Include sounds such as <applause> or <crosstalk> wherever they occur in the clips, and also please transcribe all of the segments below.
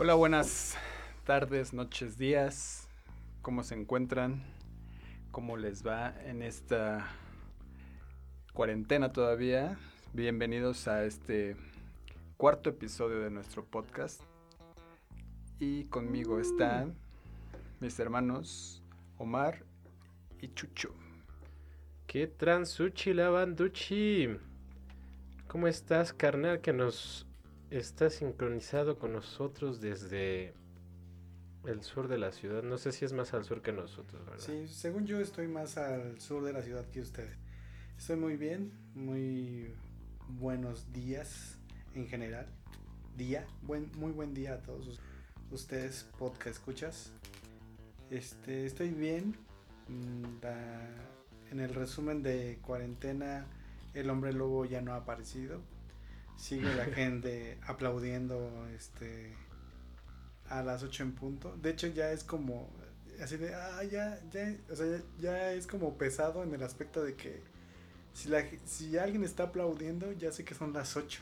Hola, buenas tardes, noches, días. ¿Cómo se encuentran? ¿Cómo les va en esta cuarentena todavía? Bienvenidos a este cuarto episodio de nuestro podcast. Y conmigo están mis hermanos Omar y Chucho. ¿Qué transuchi lavanduchi? ¿Cómo estás, carnal? Que nos está sincronizado con nosotros desde el sur de la ciudad. No sé si es más al sur que nosotros, ¿verdad? Sí, según yo estoy más al sur de la ciudad que ustedes. Estoy muy bien, muy buenos días en general. Día, buen, muy buen día a todos ustedes, podcast escuchas. Este, estoy bien. Mm, en el resumen de cuarentena, el hombre lobo ya no ha aparecido. Sigue la gente aplaudiendo este a las 8 en punto. De hecho, ya es como así de, ah, ya, ya, o sea, ya, ya es como pesado en el aspecto de que si, la, si alguien está aplaudiendo, ya sé que son las 8.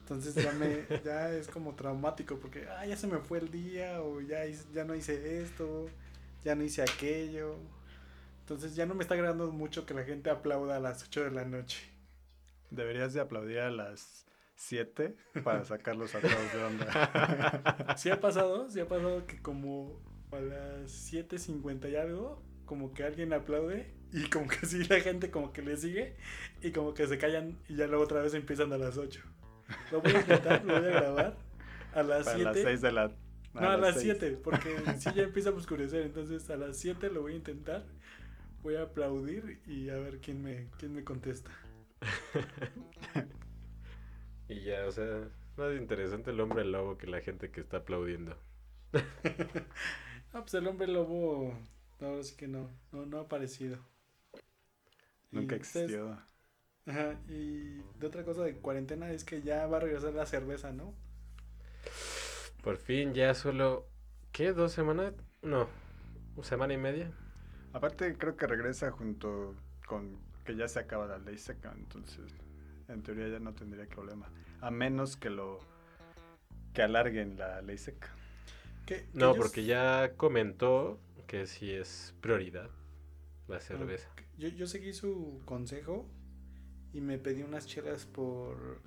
Entonces ya me <laughs> ya es como traumático porque ah, ya se me fue el día o ya, ya no hice esto, ya no hice aquello. Entonces ya no me está agradando mucho que la gente aplauda a las 8 de la noche. Deberías de aplaudir a las 7 para sacarlos a todos de onda. <laughs> Sí ha pasado, sí ha pasado que como a las 7.50 y algo, como que alguien aplaude y como que sí la gente como que le sigue y como que se callan y ya luego otra vez empiezan a las 8. Lo voy a intentar, lo voy a grabar a las Para las 7. 6 de la... No, a las seis. 7, porque sí ya empieza a oscurecer, entonces a las 7 lo voy a intentar. Voy a aplaudir y a ver quién me, quién me contesta. <laughs> Y ya, o sea, más interesante el hombre lobo que la gente que está aplaudiendo. <laughs> Ah, pues el hombre lobo, no, sí que no, no, no ha aparecido. Nunca Y ustedes- existió. Ajá, y de otra cosa de cuarentena es que ya va a regresar la cerveza, ¿no? Por fin ya solo, ¿qué? ¿Dos semanas? No, semana y media. Aparte creo que regresa junto con que ya se acaba la ley seca, entonces en teoría ya no tendría problema. A menos que lo... que alarguen la ley seca. No, porque ya comentó que sí es prioridad la cerveza. Yo, yo seguí su consejo y me pedí unas chelas por.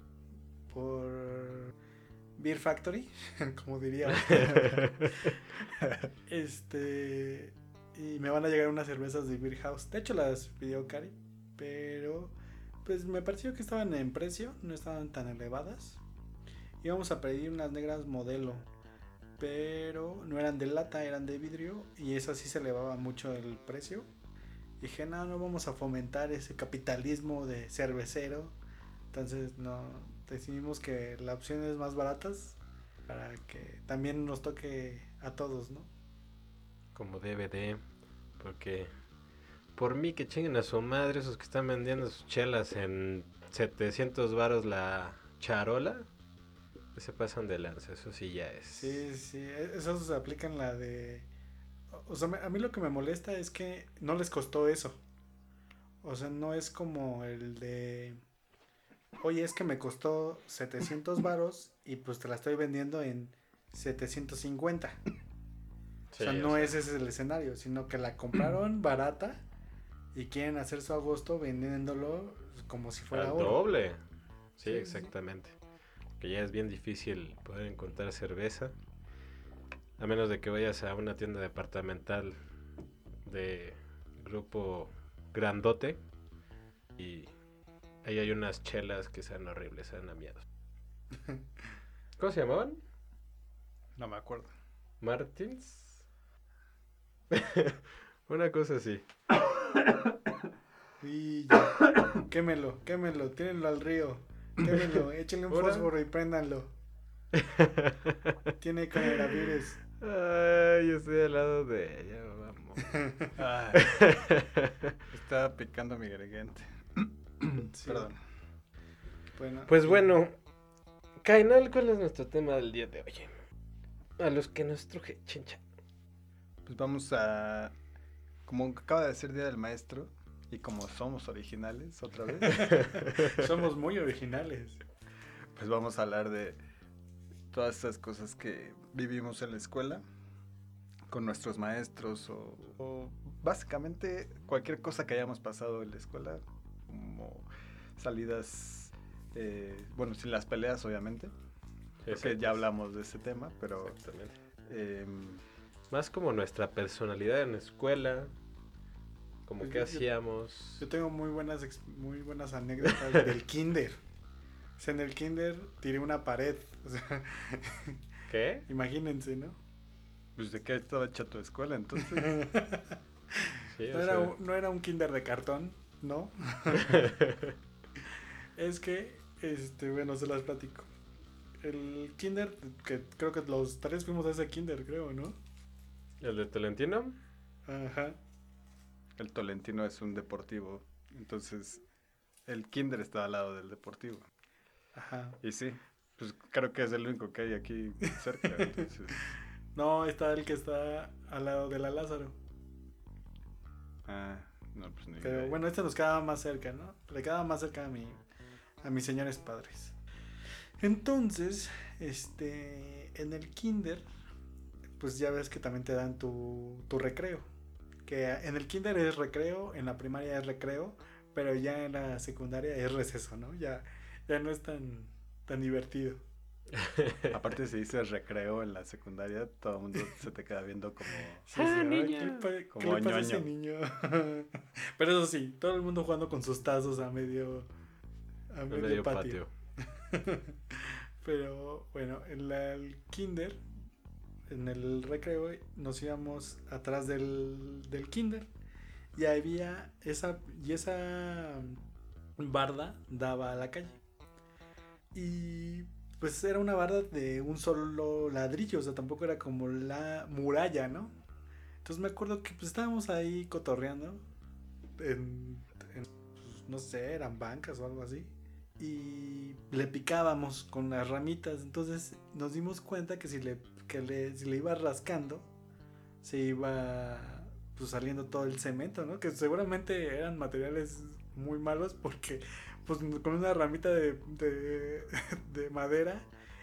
por. Beer Factory, <laughs> como diría. <laughs> este. Y me van a llegar unas cervezas de Beer House. De hecho, las pidió Cari, pero. Pues me pareció que estaban en precio, no estaban tan elevadas. Íbamos a pedir unas negras modelo, pero no eran de lata, eran de vidrio y eso sí se elevaba mucho el precio. Dije, no, no vamos a fomentar ese capitalismo de cervecero. Entonces, no, decidimos que la opción es más baratas para que también nos toque a todos, ¿no? Como DVD, porque por mí que chinguen a su madre esos que están vendiendo sus chelas en 700 varos la charola, se pasan de lanza, eso sí ya es. Sí, sí, e- esos se aplican la de... O sea, a mí lo que me molesta es que no les costó eso. O sea, no es como el de... Oye, es que me costó 700 varos y pues te la estoy vendiendo en 750. Sí, <laughs> o sea, no es ese el escenario, sino que la compraron barata y quieren hacer su agosto vendiéndolo como si fuera al oro. doble. Sí, Sí, sí. exactamente. Que ya es bien difícil poder encontrar cerveza. A menos de que vayas a una tienda departamental de grupo grandote. Y ahí hay unas chelas que sean horribles, sean amiados. <laughs> ¿Cómo se llamaban? No me acuerdo. ¿Martins? <laughs> una cosa así. <coughs> Y ya. quémelo, quémelo, tírenlo al río. Quémelo, <laughs> échenle un fósforo y préndanlo. Tiene coronavirus. Ay, yo estoy al lado de ella, vamos. <laughs> Ay, estaba picando mi garganta. Sí. Perdón. Bueno, Pues y- bueno, Kainal, ¿cuál es nuestro tema del día de hoy? A los que nos truje chincha. Pues vamos a... Como acaba de ser Día del Maestro, y como somos originales otra vez, <laughs> Somos muy originales. pues vamos a hablar de todas esas cosas que vivimos en la escuela con nuestros maestros o, o básicamente cualquier cosa que hayamos pasado en la escuela, como salidas, eh, bueno, sin las peleas obviamente, porque ya hablamos de ese tema, pero Exactamente. em, Más como nuestra personalidad en la escuela, como Pues qué hacíamos. Yo tengo muy buenas, muy buenas anécdotas <laughs> del kinder. O sea, en el kinder tiré una pared. <laughs> O sea, ¿Qué? imagínense, ¿no? pues de qué estaba hecha tu escuela, entonces <laughs> Sí, No era, un, no era un kinder de cartón, ¿no? es que, este, bueno, se las platico. El kinder, que creo que los tres fuimos a ese kinder, creo, ¿no? ¿El de Tolentino? Ajá. el Tolentino es un deportivo, entonces el kinder está al lado del deportivo. Ajá. Y sí, pues creo que es el único que hay aquí cerca, entonces... <laughs> No, está el que está al lado de la Lázaro. Ah, no, pues ni Pero idea. bueno, este nos quedaba más cerca, ¿no? Le quedaba más cerca a, mi, a mis señores padres. Entonces, este, en el kinder, pues ya ves que también te dan tu, tu recreo. Que en el kinder es recreo, en la primaria es recreo, pero ya en la secundaria es receso, ¿no? Ya, ya no es tan, tan divertido. <laughs> Aparte si dices recreo en la secundaria, todo el mundo se te queda viendo como... Sí, Ah, sí, niño. ¿qué le pa- ¿Qué Como le pasa a ese niño? <laughs> Pero eso sí, todo el mundo jugando con sus tazos a medio, a medio, medio patio. patio. <laughs> Pero bueno, en la- el kinder, en el recreo, nos íbamos atrás del, del kinder. Y había esa, y esa barda daba a la calle. Y pues era una barda de un solo ladrillo, o sea, tampoco era como la muralla, ¿no? Entonces me acuerdo que pues estábamos ahí cotorreando. En, pues, no sé, eran bancas o algo así. Y le picábamos con las ramitas. Entonces nos dimos cuenta que si le, que le, si le iba rascando, se iba pues saliendo todo el cemento, ¿no? Que seguramente eran materiales muy malos porque pues con una ramita de, de, <laughs> de madera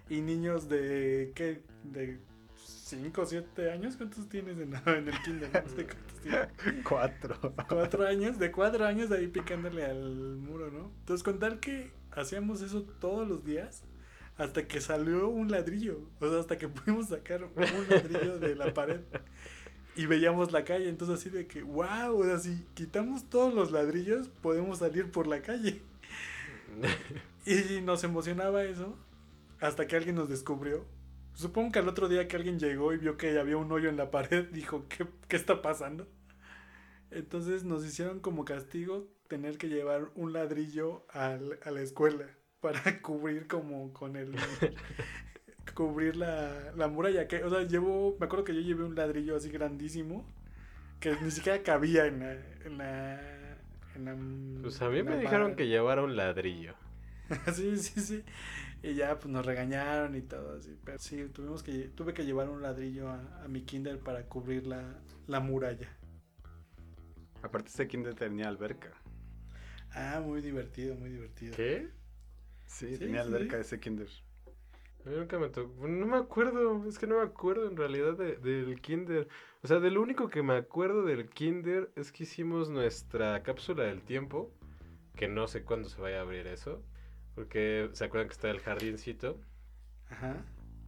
y niños de ¿qué? de 5 o 7 años, ¿cuántos tienes en, en el kinder? No sé cuántos tienes. <laughs> Cuatro. Cuatro años, de cuatro años ahí picándole al muro, ¿no? Entonces con tal que hacíamos eso todos los días hasta que salió un ladrillo, o sea, hasta que <laughs> pudimos sacar un ladrillo de la pared y veíamos la calle, entonces así de que, wow, o sea, si quitamos todos los ladrillos podemos salir por la calle. <laughs> Y nos emocionaba eso hasta que alguien nos descubrió. Supongo que al otro día que alguien llegó y vio que había un hoyo en la pared, dijo, ¿qué, qué está pasando? Entonces nos hicieron como castigo tener que llevar un ladrillo al- a la escuela para <laughs> cubrir como con el... cubrir la, la muralla. Que, o sea, llevo, me acuerdo que yo llevé un ladrillo así grandísimo que ni siquiera cabía en la... En la, en la- Pues a mí me dijeron barra. que llevara un ladrillo. <laughs> sí, sí, sí. Y ya pues nos regañaron y todo así. Pero sí, tuvimos que, tuve que llevar un ladrillo a, a mi kinder para cubrir la, la muralla. Aparte este kinder tenía alberca. Ah, muy divertido, muy divertido. ¿Qué? Sí, Sí, tenía sí, alberca ese kinder. A mí nunca me tocó. No me acuerdo, es que no me acuerdo en realidad de- del kinder. O sea, de lo único que me acuerdo del kinder es que hicimos nuestra cápsula del tiempo, que no sé cuándo se vaya a abrir eso, porque se acuerdan que está el jardincito. Ajá.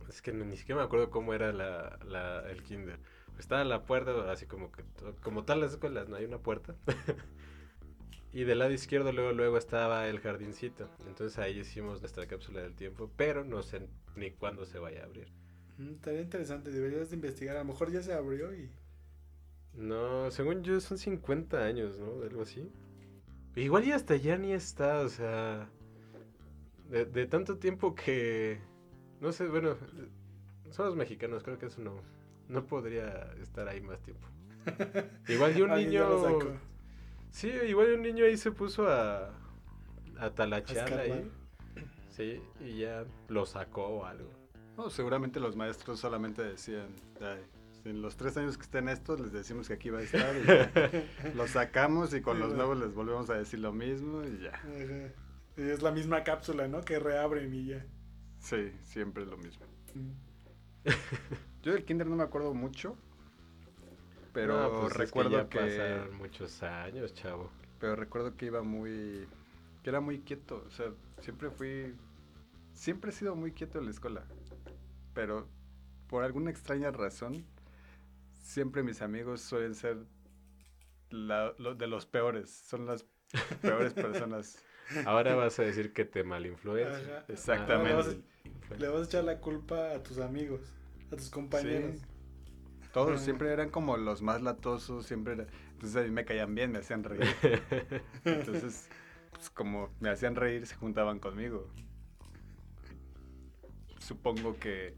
Es que ni siquiera me acuerdo cómo era la, la- el kinder. Estaba la puerta, así como que como tal las escuelas, no hay una puerta. <laughs> y del lado izquierdo luego luego estaba el jardincito. Entonces ahí hicimos nuestra cápsula del tiempo, pero no sé ni cuándo se vaya a abrir. Mm, Estaría interesante, deberías de investigar. A lo mejor ya se abrió y... No, según yo son 50 años, ¿no? Algo así. Igual y hasta ya ni está, o sea... De, de tanto tiempo que... No sé, bueno, somos mexicanos, creo que eso no, no podría estar ahí más tiempo. <laughs> Igual y un niño... Sí, igual un niño ahí se puso a, a talachear ahí. Sí, y ya lo sacó o algo. No, seguramente los maestros solamente decían, "Ay, en los tres años que estén estos les decimos que aquí va a estar y ya". <laughs> los sacamos y con Sí, los nuevos les volvemos a decir lo mismo y ya. Ajá. Y es la misma cápsula, ¿no? Que reabren y ya. Sí, siempre es lo mismo. Yo del kinder no me acuerdo mucho, pero No, pues es recuerdo ya que, pasaron muchos años, chavo. pero recuerdo que iba muy que era muy quieto, o sea, siempre fui siempre he sido muy quieto en la escuela. Pero por alguna extraña razón siempre mis amigos suelen ser la- lo- de los peores, son las peores <laughs> personas. Ahora vas a decir que te malinfluencia. Ajá. Exactamente. Ahora Le vas a echar la culpa a tus amigos, a tus compañeros. Sí. Todos siempre eran como los más latosos, siempre era- entonces a mí me caían bien, me hacían reír. <laughs> Entonces, pues como me hacían reír, se juntaban conmigo. Supongo que...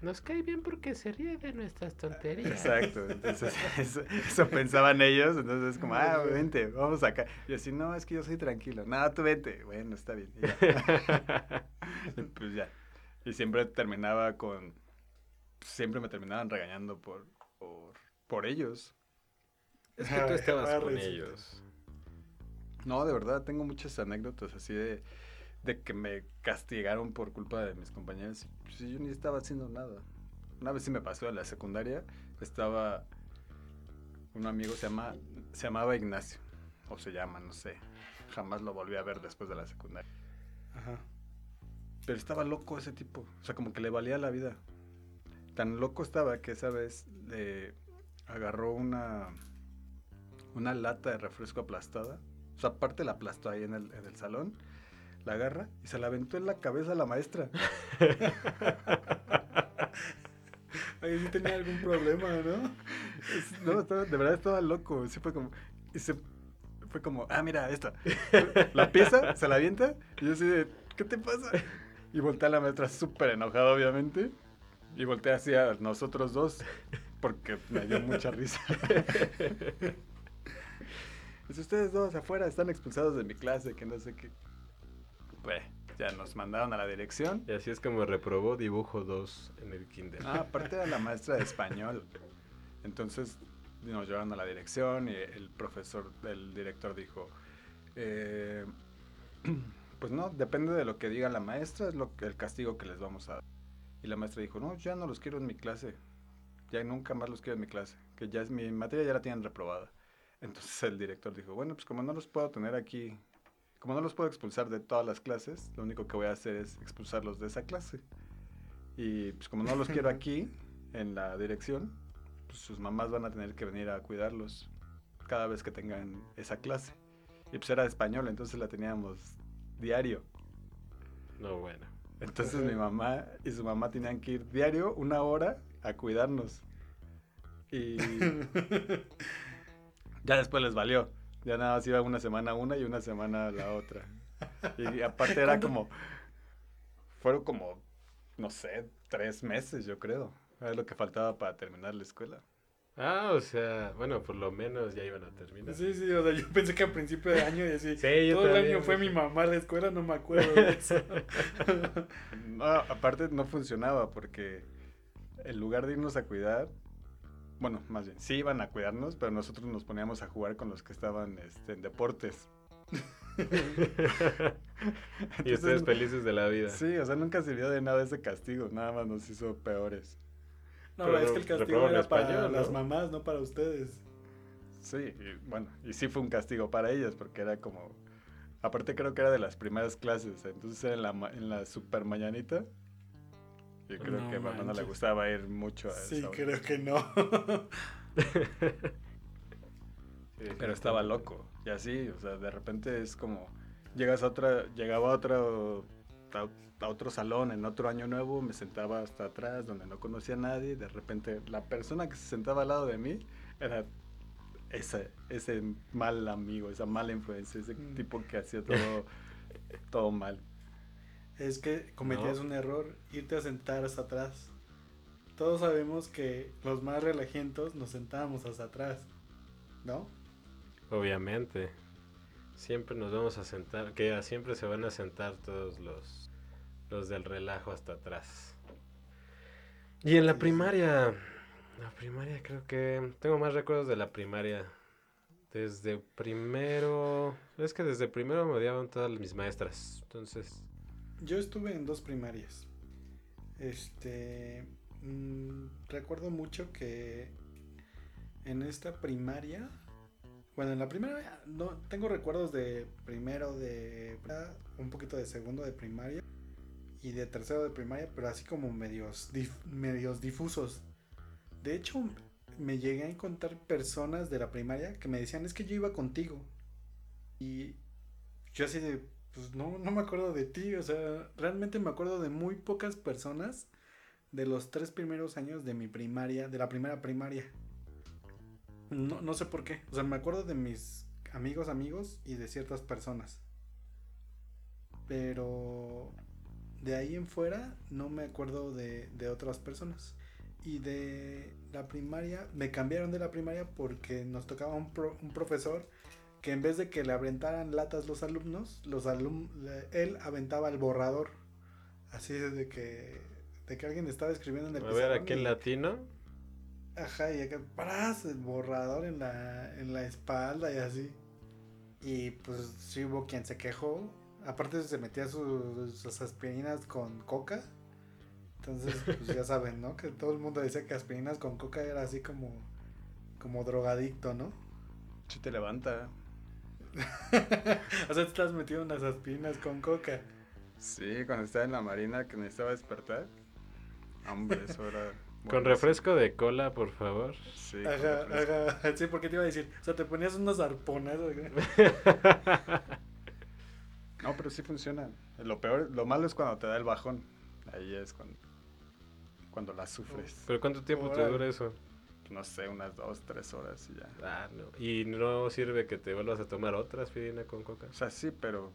Nos cae bien porque se ríe de nuestras tonterías. Exacto, entonces <laughs> eso, eso pensaban ellos, entonces es como, ah, vente, vamos acá. Y así, no, es que yo soy tranquilo. No, tú vente. Bueno, está bien. y ya. <laughs> Y pues ya. Y siempre terminaba con... Siempre me terminaban regañando por, por, por ellos. Es que tú estabas Ah, con ellos. No, de verdad, tengo muchas anécdotas así de, de que me castigaron por culpa de mis compañeros. y, Pues, yo ni estaba haciendo nada. Una vez sí me pasó en la secundaria, estaba un amigo, se, llama, se llamaba Ignacio, o se llama, no sé. Jamás lo volví a ver después de la secundaria. Ajá. Pero estaba loco ese tipo, o sea, como que le valía la vida. Tan loco estaba que esa vez le agarró una, una lata de refresco aplastada. O sea, aparte la aplastó ahí en el, en el salón, la agarra y se la aventó en la cabeza a la maestra. <laughs> Ahí sí tenía algún problema, ¿no? No, estaba- de verdad estaba loco. Sí fue como. Y se, fue como, ah, mira, esta. La pieza, se la avienta. Y yo así de, ¿qué te pasa? Y voltea a la maestra súper enojada, obviamente. Y voltea hacia nosotros dos. Porque me dio mucha risa. <laughs> Dice, ustedes dos afuera están expulsados de mi clase, que no sé qué. Pues, ya nos mandaron a la dirección. Y así es como reprobó dibujo 2 en el kinder. Ah, aparte era la maestra de español. Entonces nos llevaron a la dirección y el profesor, el director dijo, eh, <clears throat> pues no, depende de lo que diga la maestra, es lo que, el castigo que les vamos a dar. Y la maestra dijo, no, ya no los quiero en mi clase, ya nunca más los quiero en mi clase, que ya es mi materia ya la tienen reprobada. Entonces el director dijo, bueno, pues como no los puedo tener aquí, como no los puedo expulsar de todas las clases, lo único que voy a hacer es expulsarlos de esa clase. Y pues como no los quiero aquí, <laughs> en la dirección, pues sus mamás van a tener que venir a cuidarlos cada vez que tengan esa clase. Y pues era español, entonces la teníamos diario. No, bueno. Entonces mi mamá y su mamá tenían que ir diario una hora a cuidarnos. Y <laughs> ya después les valió. Ya nada más iba una semana una y una semana la otra. Y aparte era como... Fueron como, no sé, tres meses yo creo. Era lo que faltaba para terminar la escuela. Ah, o sea, bueno, por lo menos ya iban a terminar. Sí, sí, o sea, yo pensé que a principio de año y así. <laughs> Sí, yo todo el año fue mi mamá a la escuela, no me acuerdo de eso. <laughs> No, aparte no funcionaba porque en lugar de irnos a cuidar, bueno, más bien, sí iban a cuidarnos, pero nosotros nos poníamos a jugar con los que estaban este, en deportes. <laughs> y ustedes felices de la vida. Sí, o sea, nunca sirvió de nada ese castigo, nada más nos hizo peores. No, Pero es que el castigo era para español, ¿no? las mamás, no para ustedes. Sí, y bueno, y sí fue un castigo para ellas porque era como, aparte creo que era de las primeras clases, entonces era en la, en la super mañanita. Yo creo No que a mi hermana le gustaba ir mucho a Sí, esa creo que no. Sí, Pero estaba loco. Y así, o sea, de repente es como. Llegas a otra. Llegaba a otro. A, a otro salón en otro año nuevo, me sentaba hasta atrás donde no conocía a nadie. De repente, la persona que se sentaba al lado de mí era ese, ese mal amigo, esa mala influencia, ese Mm. tipo que hacía todo, <laughs> todo mal. Es que cometías No. un error, irte a sentar hasta atrás. Todos sabemos que los más relajientos nos sentábamos hasta atrás, ¿no? Obviamente. Siempre nos vamos a sentar, que siempre se van a sentar todos los, los del relajo hasta atrás. Y en la primaria, la primaria creo que tengo más recuerdos de la primaria. Desde primero, es que desde primero me odiaban todas mis maestras. Entonces, Yo estuve en dos primarias. Este. mm, recuerdo mucho que en esta primaria. Bueno, en la primaria no tengo recuerdos de primero de un poquito de segundo de primaria y de tercero de primaria, pero así como medios medios difusos. De hecho, me llegué a encontrar personas de la primaria que me decían, "Es que yo iba contigo." Y yo así de, pues no, no me acuerdo de ti, o sea, realmente me acuerdo de muy pocas personas de los tres primeros años de mi primaria, de la primera primaria. No, no sé por qué, o sea, me acuerdo de mis amigos amigos y de ciertas personas. Pero de ahí en fuera no me acuerdo de, de otras personas. Y de la primaria, me cambiaron de la primaria porque nos tocaba un, pro- un profesor que en vez de que le aventaran latas los alumnos, los alum él aventaba el borrador. Así de que, de que alguien estaba escribiendo en el A ver, y- latino. Ajá, y acá, ¡pras! el borrador en la, en la espalda y así. Y pues sí hubo quien se quejó. Aparte se metía sus, sus aspirinas con coca. Entonces, pues ya <laughs> saben, ¿no? Que todo el mundo decía que aspirinas con coca era así como, como drogadicto, ¿no? Sí te levanta. <laughs> o sea, te estás metiendo unas aspirinas con coca. Sí, cuando estaba en la marina que necesitaba despertar. Hombre, eso era... Con refresco de cola, por favor. Sí, Ajá, ajá. Sí, porque te iba a decir. O sea, te ponías unos arpones. acá. <laughs> No, pero sí funciona. Lo peor, lo malo es cuando te da el bajón. Ahí es cuando, cuando la sufres. ¿Pero cuánto tiempo te dura eso? No sé, unas dos, tres horas y ya. Ah, no. Y no sirve que te vuelvas a tomar otra aspirina con coca. O sea, sí, pero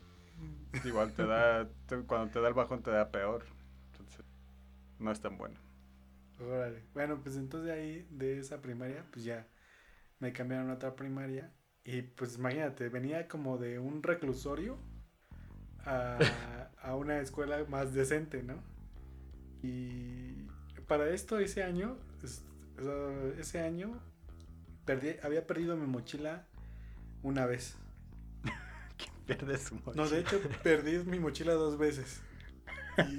igual te da, te- cuando te da el bajón te da peor. Entonces, no es tan bueno. Órale. Bueno, pues entonces ahí de esa primaria, pues ya me cambiaron a otra primaria. Y pues imagínate, venía como de un reclusorio a, <laughs> a una escuela más decente, ¿no? Y para esto, ese año, ese año, perdí, había perdido mi mochila una vez. <laughs> ¿Quién pierde su mochila? No, de hecho, perdí mi mochila dos veces. <laughs> Y-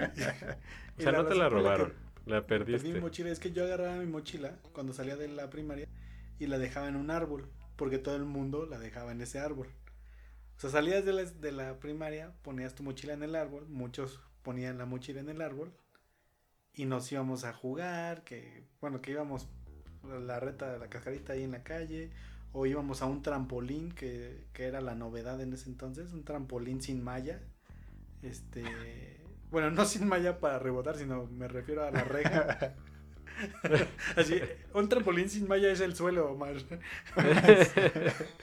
O sea, no te la robaron. La Perdí mi mochila, es que yo agarraba mi mochila cuando salía de la primaria y la dejaba en un árbol, porque todo el mundo la dejaba en ese árbol. O sea, salías de la, de la primaria, ponías tu mochila en el árbol, muchos ponían la mochila en el árbol y nos íbamos a jugar, que bueno, que íbamos a la reta de la cascarita ahí en la calle, o íbamos a un trampolín, que, que era la novedad en ese entonces, un trampolín sin malla. Este, bueno, no sin malla para rebotar, sino me refiero a la reja. <laughs> Así, un trampolín sin malla es el suelo, Omar. <laughs>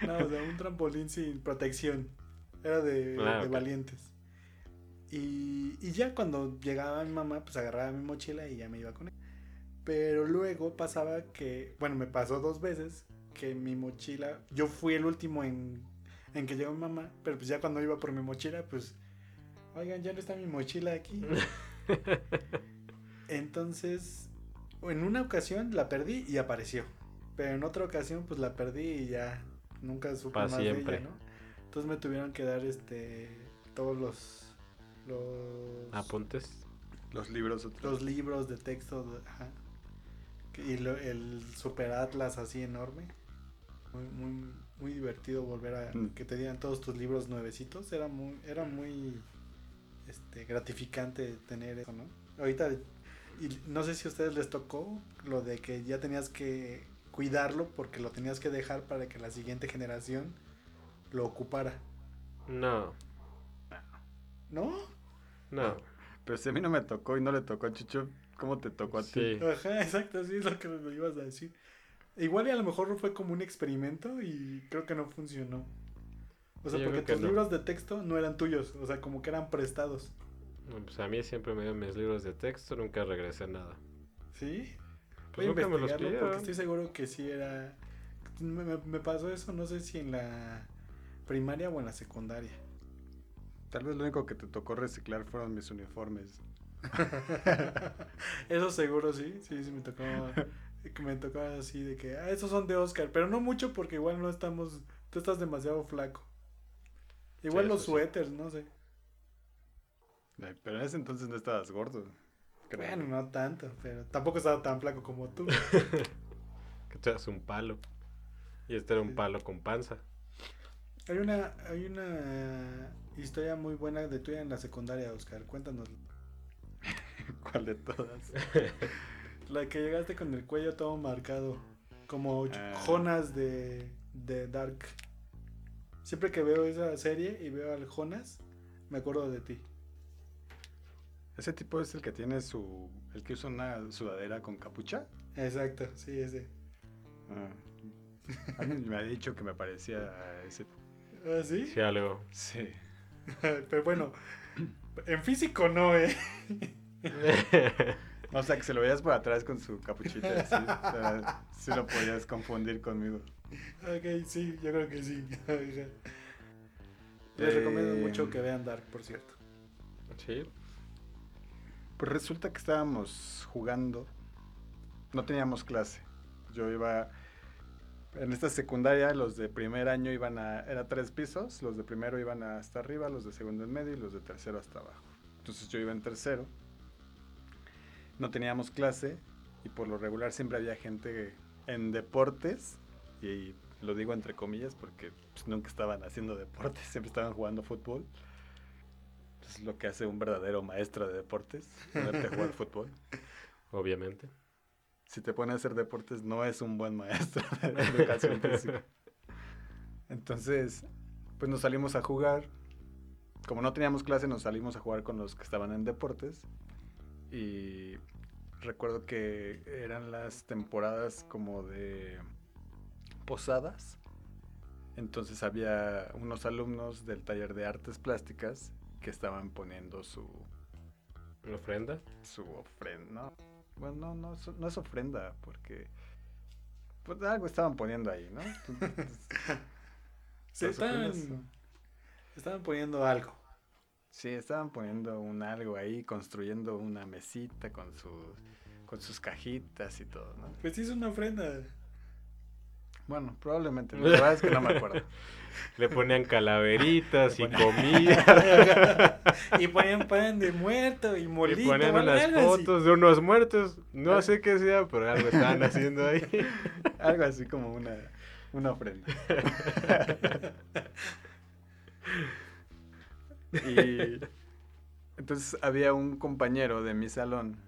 No, o sea, un trampolín sin protección. Era de, Ah, de valientes. Y, y ya cuando llegaba mi mamá, pues agarraba mi mochila y ya me iba con él. Pero luego pasaba que, bueno, me pasó dos veces que mi mochila, yo fui el último en, en que llegó mi mamá, pero pues ya cuando iba por mi mochila, pues, oigan, ya no está mi mochila aquí. <laughs> Entonces, en una ocasión la perdí y apareció. Pero en otra ocasión, pues la perdí y ya nunca supe Pa' más de siempre. ella, ¿no? Entonces me tuvieron que dar este todos los los Apuntes. Los libros otros. los libros de texto de- ajá. Y lo- el super atlas así enorme. Muy, muy, muy divertido volver a Mm. que te dieran todos tus libros nuevecitos. Era muy, era muy este, gratificante tener eso, ¿no? Ahorita, y no sé si a ustedes les tocó lo de que ya tenías que cuidarlo porque lo tenías que dejar para que la siguiente generación lo ocupara. No, ¿No? no. Pero si a mí no me tocó y no le tocó a Chucho, ¿cómo te tocó a ti? Sí. Ajá, exacto, sí es lo que me ibas a decir. Igual y a lo mejor fue como un experimento y creo que no funcionó. O sea, Sí, porque tus no. libros de texto no eran tuyos, o sea, como que eran prestados. No, Pues a mí siempre me dieron mis libros de texto, nunca regresé nada. ¿Sí? Pues Voy a nunca me los investigarlo porque estoy seguro que sí era... Me, me- me pasó eso, no sé si en la primaria o en la secundaria. Tal vez lo único que te tocó reciclar fueron mis uniformes. <laughs> Eso seguro sí, sí, sí me tocó, que me tocó así de que, ah, esos son de Oscar, pero no mucho porque igual no estamos, tú estás demasiado flaco. Igual Sí, los sí. suéteres, no sé. Pero en ese entonces no estabas gordo. creo. Bueno, no tanto, pero tampoco estaba tan flaco como tú. <laughs> Que te das un palo. Y este era un palo con panza. Hay una, hay una historia muy buena de tuya en la secundaria, Oscar. Cuéntanos. <laughs> ¿Cuál de todas? <laughs> La que llegaste con el cuello todo marcado, como Ah. Jonas de, de Dark. Siempre que veo esa serie y veo al Jonas, me acuerdo de ti. Ese tipo es el que tiene su. El que usa una sudadera con capucha. Exacto, sí, ese. Ah. Alguien me ha dicho que me parecía a ese. ¿Ah, sí? Sí, algo. Sí. <laughs> Pero bueno, en físico no, ¿eh? <laughs> O sea, que se lo veías por atrás con su capuchita así. O sea, sí lo podías confundir conmigo. Ok, sí, yo creo que sí. <laughs> Les recomiendo Eh, mucho que vean Dark, por cierto. Sí. Pues resulta que estábamos jugando. No teníamos clase. Yo iba. En esta secundaria, los de primer año iban a. Era tres pisos. Los de primero iban hasta arriba, los de segundo en medio y los de tercero hasta abajo. Entonces yo iba en tercero. No teníamos clase. Y por lo regular siempre había gente en deportes. Y lo digo entre comillas porque pues, nunca estaban haciendo deportes. <laughs> Siempre estaban jugando fútbol. Es lo que hace un verdadero maestro de deportes, ponerte a jugar fútbol. <laughs> Obviamente. Si te pone a hacer deportes, no es un buen maestro <laughs> de educación física. Entonces, pues nos salimos a jugar. Como no teníamos clase, nos salimos a jugar con los que estaban en deportes. Y recuerdo que eran las temporadas como de posadas. Entonces había unos alumnos del taller de artes plásticas que estaban poniendo su, Una ofrenda. su ofrenda. No, bueno, no, no, es- no es ofrenda, porque pues algo estaban poniendo ahí, ¿no? <laughs> Ofrendas- estaban, estaban poniendo algo. sí, estaban poniendo un algo ahí, construyendo una mesita con sus, con sus cajitas y todo, ¿no? Pues sí, es una ofrenda. Bueno, probablemente, la <laughs> verdad es que no me acuerdo. Le ponían calaveritas <laughs> y comida. <laughs> y ponían pan de muerto y molito. y ponían unas así. fotos de unos muertos. No sé qué sea, pero algo estaban haciendo ahí. Algo así como una, una ofrenda. y entonces había un compañero de mi salón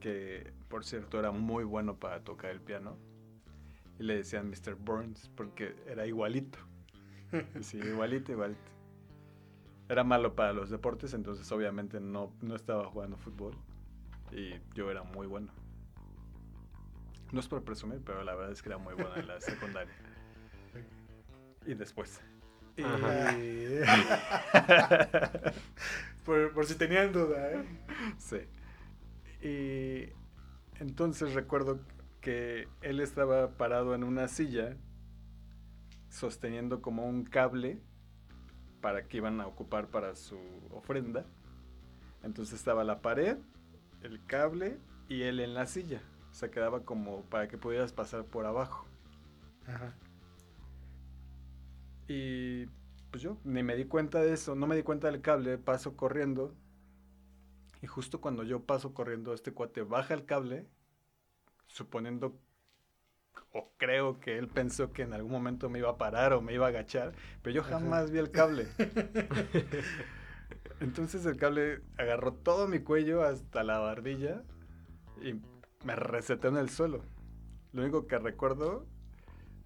que, por cierto, era muy bueno para tocar el piano. Y le decían Mr. Burns porque era igualito. Sí, igualito, igualito. Era malo para los deportes, entonces obviamente no, no estaba jugando fútbol. Y yo era muy bueno. No es por presumir, pero la verdad es que era muy bueno en la secundaria. Y después. Y- <laughs> por, por si tenían duda, ¿eh? sí. Y entonces recuerdo que él estaba parado en una silla sosteniendo como un cable para que iban a ocupar para su ofrenda. Entonces estaba la pared, el cable y él en la silla. O sea, quedaba como para que pudieras pasar por abajo. Ajá. Y pues yo ni me di cuenta de eso, no me di cuenta del cable, paso corriendo. Y justo cuando yo paso corriendo, este cuate baja el cable, suponiendo o creo que él pensó que en algún momento me iba a parar o me iba a agachar, pero yo Ajá. jamás vi el cable. <laughs> Entonces el cable agarró todo mi cuello hasta la barbilla y me reseté en el suelo. Lo único que recuerdo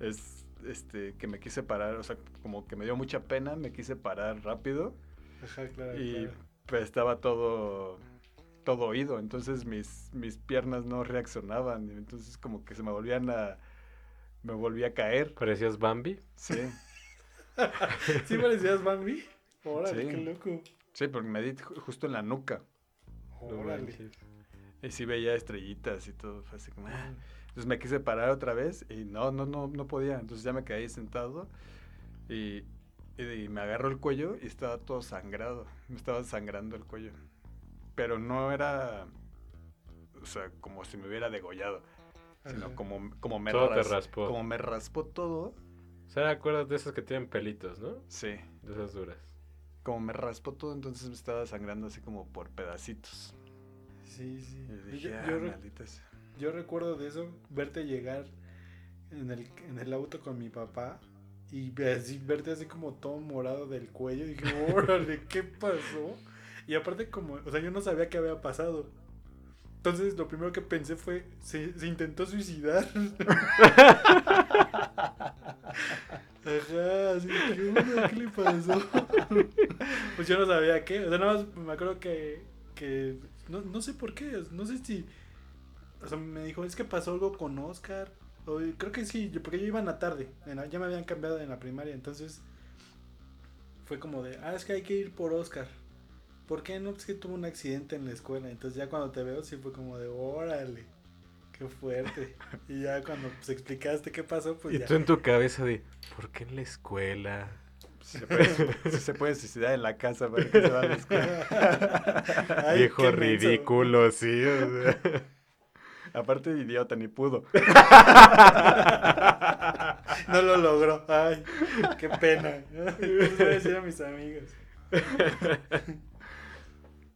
es este que me quise parar, o sea, como que me dio mucha pena, me quise parar rápido Ajá, claro. y claro. pues estaba todo todo oído, entonces mis, mis piernas no reaccionaban, y entonces como que se me volvían a me volví a caer. ¿Parecías Bambi? Sí. <laughs> ¿Sí parecías Bambi? Órale, Sí. qué loco. Sí, porque me di ju- justo en la nuca. Órale. Y sí veía estrellitas y todo, fue así como... ah. Entonces me quise parar otra vez y no, no, no, no podía. Entonces ya me quedé ahí sentado y, y me agarró el cuello y estaba todo sangrado. Me estaba sangrando el cuello. Pero no era, o sea, como si me hubiera degollado, sino como, como me Todo te ras- raspó. Como me raspó todo, O sea, acuerdas de esas que tienen pelitos, ¿no? sí. De esas duras. como me raspó todo, entonces me estaba sangrando así como por pedacitos. Sí, sí. Y dije, Yo, "Ah, yo re- maldita sea". yo recuerdo de eso, verte llegar en el, en el auto con mi papá y así, verte así como todo morado del cuello. Y dije, órale, ¿qué pasó? Y aparte como, o sea, yo no sabía qué había pasado. Entonces lo primero que pensé fue, se, intentó suicidar. <laughs> Ajá, así, ¿qué, onda? ¿Qué le pasó? <laughs> pues yo no sabía qué. O sea, nada más me acuerdo que, que no, no sé por qué. No sé si... O sea, me dijo, es que pasó algo con Oscar. O, creo que sí, porque yo iba en la tarde. ya me habían cambiado en la primaria. Entonces fue como de, ah, es que hay que ir por Oscar. ¿Por qué no? Pues que tuvo un accidente en la escuela. Entonces ya cuando te veo, sí fue como de, órale, qué fuerte. <laughs> y ya cuando pues, explicaste qué pasó, pues y ya. tú en tu cabeza de, ¿por qué en la escuela? Si se puede, <laughs> si se puede suicidar en la casa para que se va a la escuela. <laughs> Ay, Viejo qué menso. ridículo, sí. o sea. Aparte de idiota, ni pudo. No lo logró. Ay, qué pena. Entonces voy a decir a mis amigos.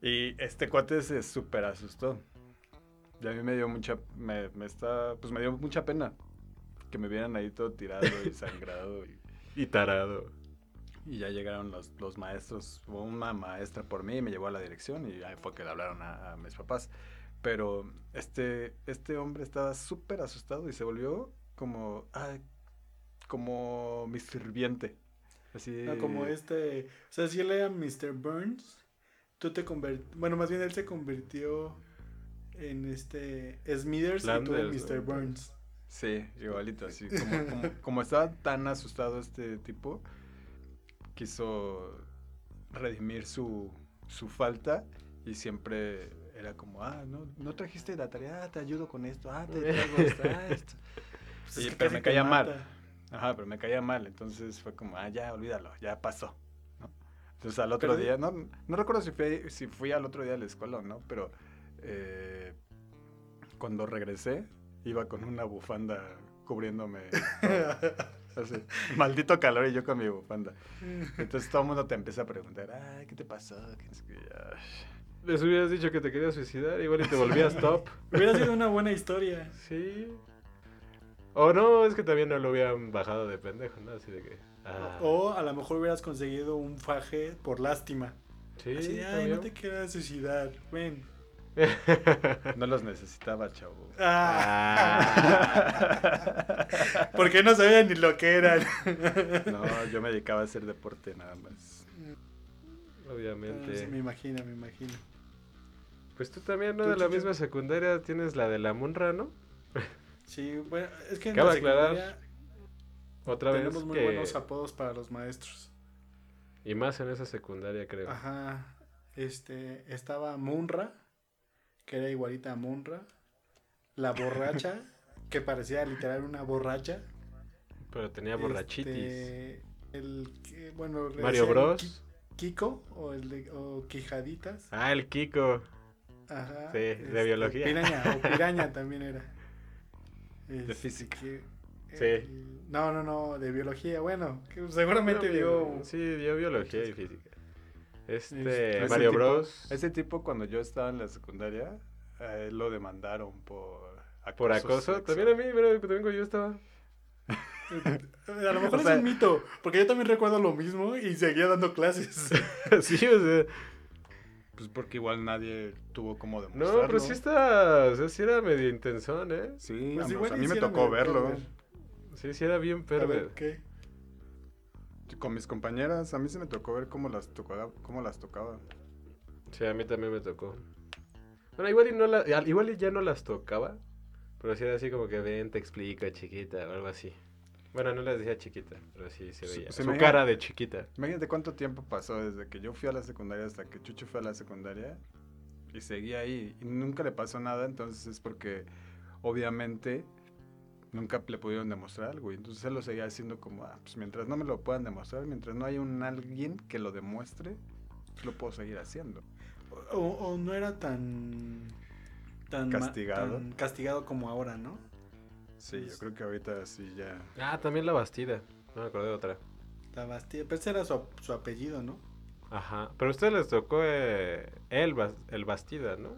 Y este cuate se súper asustó. Y a mí me dio mucha, me, me está, pues me dio mucha pena que me vieran ahí todo tirado y <laughs> sangrado. Y, Y tarado. y ya llegaron los, los maestros, hubo una maestra por mí y me llevó a la dirección y ahí fue que le hablaron a, a mis papás. Pero este, este hombre estaba súper asustado y se volvió como, como mi sirviente. Así, No, como este. O sea, si él era Mr. Burns, tú te convirtiste. Bueno, más bien él se convirtió en este. Smithers y tú en Mr. Burns. Sí, igualito, así. Como, como, como estaba tan asustado este tipo, quiso redimir su, su falta y siempre era como, ah, no, no trajiste la tarea, ah, te ayudo con esto, ah, te traigo esto, ah, <laughs> esto. Pues Sí, es que pero me caía mal. Ajá, pero me caía mal, entonces fue como, ah, ya, olvídalo, ya pasó. ¿No? Entonces al otro Pero- día, no, no recuerdo si fui, si fui al otro día a la escuela o no, pero eh, cuando regresé, iba con una bufanda cubriéndome. Así, maldito calor y yo con mi bufanda. Entonces todo el mundo te empieza a preguntar, ay, ¿qué te pasó? ¿Qué no sé qué?". Ay. Les hubieras dicho que te querías suicidar, igual y te volvías <laughs> top. Hubiera sido una buena historia. Sí. O no, es que también no lo hubieran bajado de pendejo, ¿no? Así de que. Ah, O a lo mejor hubieras conseguido un faje por lástima. sí, Así de, ay, no te quieras suicidar. Ven. No los necesitaba, chavo. Ah. <laughs> Porque no sabía ni lo que eran. No, yo me dedicaba a hacer deporte nada más. Obviamente. Sí, me imagino, me imagino. Pues tú también, ¿no? Tú, De la misma secundaria tienes la de la Munra, ¿no? Sí, bueno, es que en Cabe la aclarar vez. tenemos muy que- buenos apodos para los maestros. Y más en esa secundaria, creo. Ajá. Este, estaba Munra, que era igualita a Munra. La borracha, <laughs> que parecía literal una borracha. Pero tenía borrachitis. Este, el, bueno, Mario Bros. Ki- Kiko o el de o Quijaditas. Ah, el Kiko. Ajá. Sí, de biología. Piraña, o piraña <laughs> también era. De Este, física. que- Sí. el- no, no, no, de biología. Bueno, que seguramente vio. Sí, dio biología y física. Este, Ese Mario tipo- Bros. Ese tipo, cuando yo estaba en la secundaria, a él lo demandaron por acoso. Por acoso. También a mí, pero también cuando yo estaba. <laughs> A lo mejor O sea- es un mito, porque yo también recuerdo lo mismo y seguía dando clases. <laughs> sí, o sea. Pues porque igual nadie tuvo como demostrarlo. No, pero sí está. O sea, sí era medio intensón, ¿eh? Sí, Pues a mí me tocó verlo. cover. Sí, sí era bien A ver. ¿qué? Con mis compañeras, a mí se me tocó ver cómo las tocaba. Cómo las tocaba. Sí, a mí también me tocó. Bueno, igual y, no la, igual y ya no las tocaba. Pero sí era así como que ven, te explico, chiquita, o algo así. Bueno, no les decía chiquita, pero sí se veía. se Su me- cara de chiquita. Imagínate cuánto tiempo pasó desde que yo fui a la secundaria hasta que Chucho fue a la secundaria. Y seguía ahí. Y nunca le pasó nada. Entonces es porque, obviamente, nunca le pudieron demostrar algo. Y entonces él lo seguía haciendo como, ah, pues mientras no me lo puedan demostrar, mientras no haya un alguien que lo demuestre, pues lo puedo seguir haciendo. O, o no era tan. tan Castigado. tan castigado como ahora, ¿no? Sí, yo creo que ahorita sí ya. Ah, también la Bastida. No me acordé de otra. La Bastilla. Pero ese era su, su apellido, ¿no? Ajá. Pero a ustedes les tocó eh, el, el Bastida, ¿no?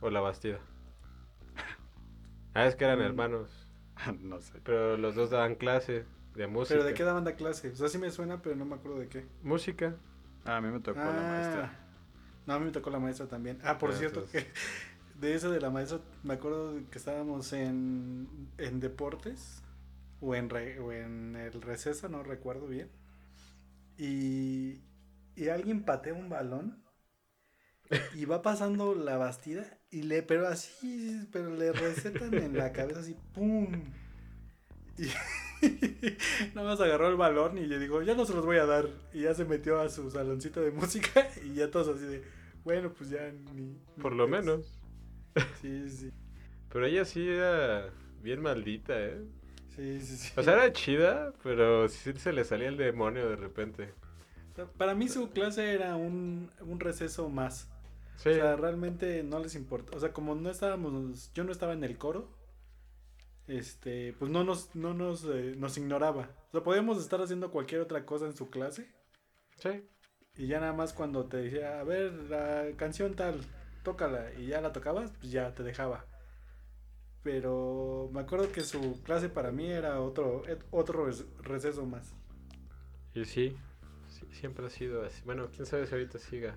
O la Bastida. <laughs> Ah, es que eran Mm. hermanos. <laughs> no sé. Pero los dos daban clase de música. ¿Pero de qué daban la clase? O sea, sí me suena, pero no me acuerdo de qué. Música. Ah, a mí me tocó la Ah, maestra. No, a mí me tocó la maestra también. Ah, por Ah, cierto, entonces- que <laughs> de eso de la maestra, me acuerdo que estábamos en, en deportes o en, re- o en el receso, no recuerdo bien. Y, y alguien patea un balón y va pasando la bastida y le, pero así, pero le recetan en la cabeza así, ¡pum! Y <laughs> nada más agarró el balón y le dijo, ya no se los voy a dar. Y ya se metió a su saloncito de música y ya todos así de, bueno, pues ya ni... ni Por lo pex". menos. Sí, sí, Pero ella sí era bien maldita, ¿eh? sí, sí, sí. O sea, era chida, pero sí se le salía el demonio de repente. Para mí su clase era un, un receso más. Sí. O sea, realmente no les importa. O sea, como no estábamos, yo no estaba en el coro, este, pues no nos, no nos, eh, nos ignoraba. O sea, podíamos estar haciendo cualquier otra cosa en su clase sí. y ya nada más cuando te decía, a ver, la canción tal, tócala y ya la tocabas, pues ya te dejaba. Pero me acuerdo que su clase para mí era otro, otro receso más. Y sí, sí, siempre ha sido así. Bueno, quién sabe si ahorita siga.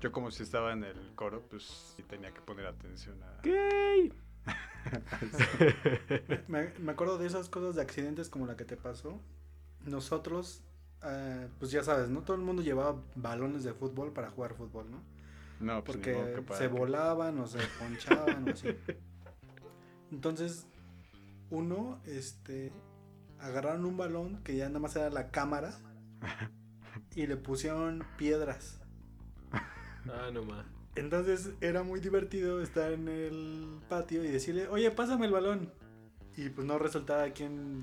Yo como si estaba en el coro, pues sí tenía que poner atención a... ¡Gay! <laughs> Me, me acuerdo de esas cosas de accidentes como la que te pasó. Nosotros, ah, pues ya sabes, ¿no? Todo el mundo llevaba balones de fútbol para jugar fútbol, ¿no? No, pues Porque se que- volaban o se ponchaban o así. Entonces, uno, este, agarraron un balón que ya nada más era la cámara <laughs> y le pusieron piedras. Ah, no más. Entonces era muy divertido estar en el patio y decirle, oye, pásame el balón. Y pues no resultaba quien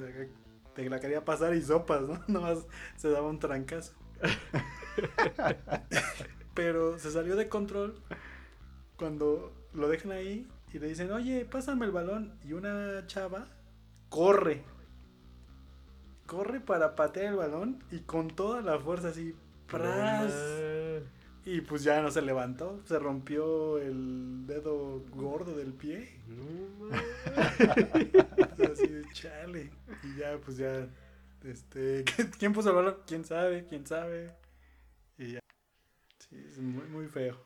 te la quería pasar y sopas, ¿no? <laughs> Nomás se daba un trancazo. <laughs> Pero se salió de control cuando lo dejan ahí y le dicen, oye, pásame el balón. Y una chava corre. Corre para patear el balón y con toda la fuerza así, ¡pras! Y pues ya no se levantó, se rompió el dedo gordo del pie. No <laughs> Así de chale. Y ya, pues ya, este, <laughs> ¿quién puso el balón? ¿Quién sabe? ¿Quién sabe? Y ya. Sí, es muy, muy feo.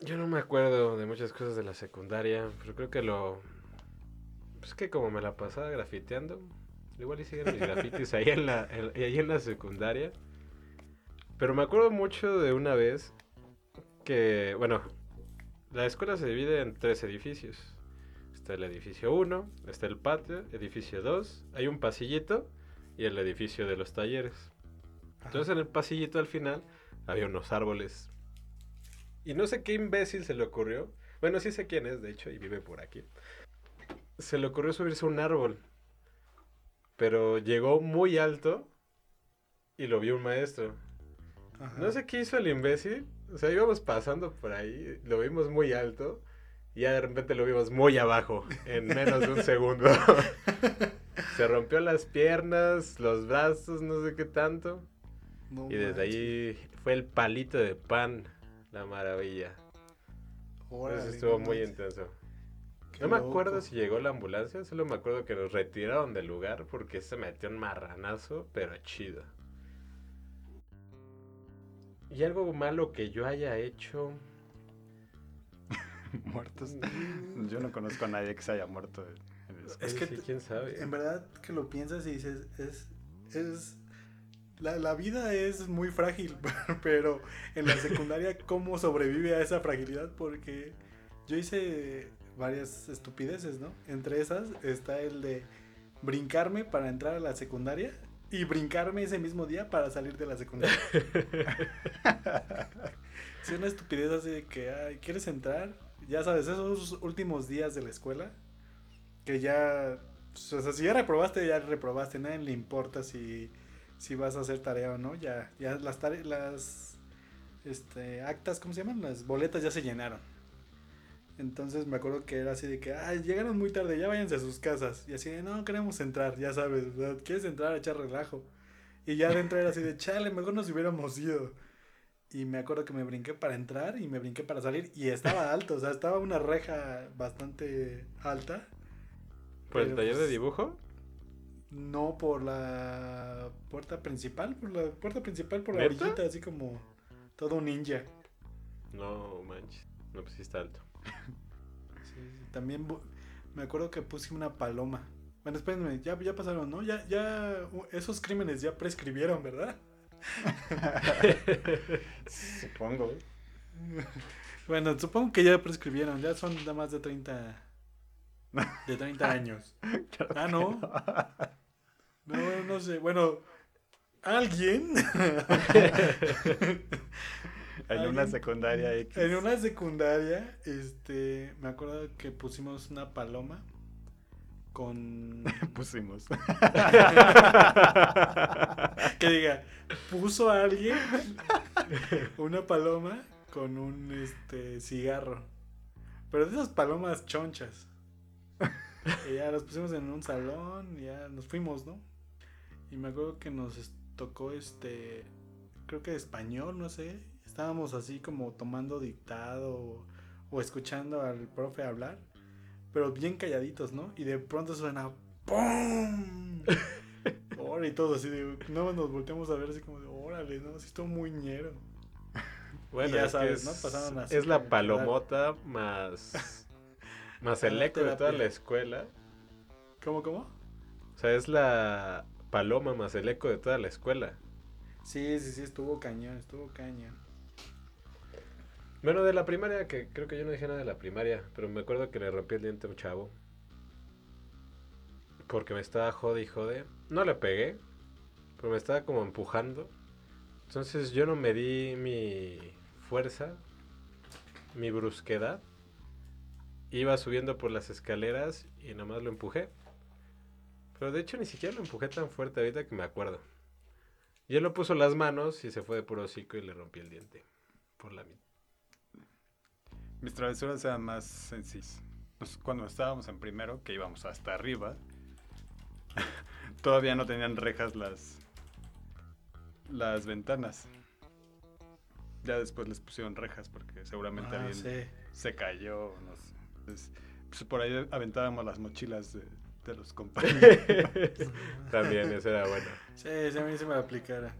Yo no me acuerdo de muchas cosas de la secundaria, pero creo que lo... Pues que como me la pasaba grafiteando, igual siguen mis <laughs> grafitis ahí en la, en- ahí en la secundaria. Pero me acuerdo mucho de una vez que, bueno, la escuela se divide en tres edificios. Está el edificio 1, está el patio, edificio 2, hay un pasillito y el edificio de los talleres. Entonces en el pasillito al final había unos árboles. Y no sé qué imbécil se le ocurrió. Bueno, sí sé quién es, de hecho, y vive por aquí. Se le ocurrió subirse a un árbol. Pero llegó muy alto y lo vio un maestro. Ajá. No sé qué hizo el imbécil. O sea, íbamos pasando por ahí, lo vimos muy alto y ya de repente lo vimos muy abajo en menos de un segundo. <laughs> Se rompió las piernas, los brazos, no sé qué tanto. No Y desde manches. ahí fue el palito de pan, la maravilla. Órale, Eso estuvo muy intenso. Qué No me acuerdo si llegó la ambulancia, solo me acuerdo que nos retiraron del lugar porque se metió un marranazo, pero chido. Y algo malo que yo haya hecho. <laughs> muertos. Mm. Yo no conozco a nadie que se haya muerto en, el Es Es que quién sabe. En verdad que lo piensas y dices, es, es, la, la vida es muy frágil, <laughs> pero en la secundaria, ¿cómo sobrevive a esa fragilidad? Porque yo hice varias estupideces, ¿no? Entre esas está el de brincarme para entrar a la secundaria y brincarme ese mismo día para salir de la secundaria. <laughs> Sí, una estupidez así de que, ay, ¿quieres entrar? Ya sabes, esos últimos días de la escuela, que ya, o sea, si ya reprobaste, ya reprobaste, nadie le importa si, si vas a hacer tarea o no, ya, ya las tare- las, este, actas, ¿cómo se llaman? Las boletas ya se llenaron. Entonces me acuerdo que era así de que, ay, llegaron muy tarde, ya váyanse a sus casas. Y así de, no, queremos entrar, ya sabes, ¿verdad? ¿quieres entrar a echar relajo? Y ya adentro era así de, chale, mejor nos hubiéramos ido. Y me acuerdo que me brinqué para entrar y me brinqué para salir. Y estaba alto, o sea, estaba una reja bastante alta. ¿Por el taller de pues, dibujo? No por la puerta principal, por la puerta principal, por la orillita, así como todo un ninja. No manches. No, pues sí está alto. <laughs> Sí, sí. También me acuerdo que puse una paloma. Bueno, espérenme, ya, ya pasaron, ¿no? Ya, ya, esos crímenes ya prescribieron, ¿verdad? <laughs> Supongo. <laughs> Bueno, supongo que ya prescribieron, ya son de más de 30, de 30 años. Ah, no. No, bueno, no sé. Bueno, alguien En una secundaria X. en una secundaria, este, me acuerdo que pusimos una paloma con <laughs> pusimos. que diga, puso a alguien una paloma con un este cigarro. Pero de esas palomas chonchas. Y ya los pusimos en un salón y ya nos fuimos, ¿no? Y me acuerdo que nos tocó este, creo que español, no sé. Estábamos así como tomando dictado o, o escuchando al profe hablar, pero bien calladitos, ¿no? Y de pronto suena ¡Pum! <laughs> Y todo así, de, no nos volteamos a ver así como de, órale, ¿no? Así estuvo muy ñero. <laughs> Bueno, ya sabes, es, ¿no? Pasaron así es la palomota más, <laughs> más el eco de toda la escuela. ¿Cómo, cómo? O sea, es la paloma más el eco de toda la escuela. Sí, sí, sí, estuvo cañón, estuvo cañón. Bueno, de la primaria, que creo que yo no dije nada de la primaria, pero me acuerdo que le rompí el diente a un chavo. Porque me estaba jode y jode. No le pegué, pero me estaba como empujando. Entonces yo no medí mi fuerza, mi brusquedad. Iba subiendo por las escaleras y nada más lo empujé. Pero de hecho ni siquiera lo empujé tan fuerte ahorita que me acuerdo. Y él lo puso las manos y se fue de puro hocico y le rompí el diente. Por la mitad. Mis travesuras eran más sencillas. Nos- Cuando estábamos en primero, que íbamos hasta arriba, <laughs> todavía no tenían rejas las, las ventanas. Ya después les pusieron rejas porque seguramente Ah, alguien sí. se cayó, no sé. Entonces, pues, por ahí aventábamos las mochilas de, de los compañeros. <laughs> También, eso era bueno. Sí, sí, a mí se me aplicara.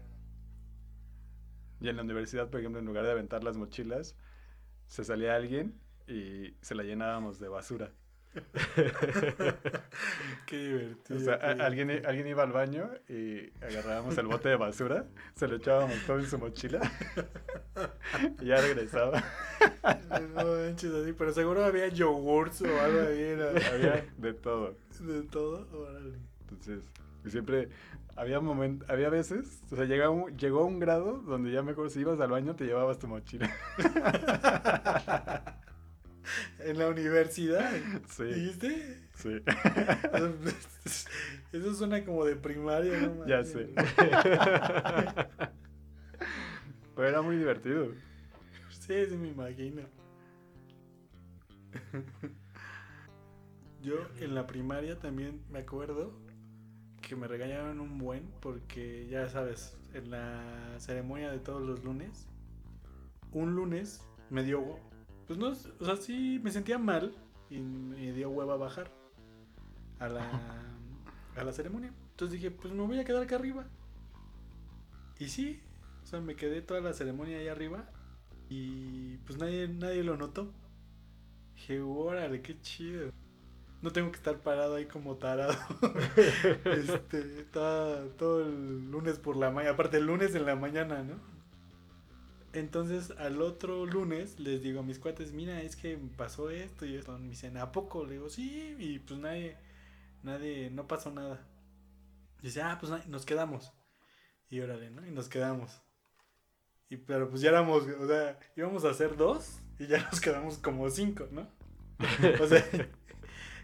Y en la universidad, por ejemplo, en lugar de aventar las mochilas, se salía alguien y se la llenábamos de basura. <laughs> Qué divertido. O sea, a- alguien, alguien iba al baño y agarrábamos el bote de basura, se lo echábamos todo en su mochila y ya regresaba. No manches, así, pero seguro había yogurts o algo ahí. Había de todo. De todo. Órale. Entonces, y siempre había moment, había veces, o sea, un- llegó a un grado donde ya mejor si ibas al baño te llevabas tu mochila. <laughs> En la universidad. Sí, ¿Dijiste? sí. <laughs> Eso suena como de primaria, ¿no? Ya sé. <laughs> Pero era muy divertido. Sí, sí, me imagino. Yo en la primaria también me acuerdo que me regañaron un buen porque ya sabes, en la ceremonia de todos los lunes, un lunes me dio, pues no, o sea, sí me sentía mal y me dio hueva bajar a la, a la ceremonia. Entonces dije, pues me voy a quedar acá arriba. Y sí, o sea, me quedé toda la ceremonia ahí arriba y pues nadie, nadie lo notó. Dije, órale, qué chido. No tengo que estar parado ahí como tarado. <laughs> este, toda- todo el lunes por la mañana. Aparte el lunes en la mañana, ¿no? Entonces al otro lunes les digo a mis cuates, mira, es que pasó esto y esto. Me dicen, ¿a poco? Le digo, sí, y pues nadie, nadie, no pasó nada. Dice, ah, pues nos quedamos. Y órale, ¿no? Y nos quedamos. Y pero pues ya éramos, o sea, íbamos a hacer dos y ya nos quedamos como cinco, ¿no? <laughs> O sea,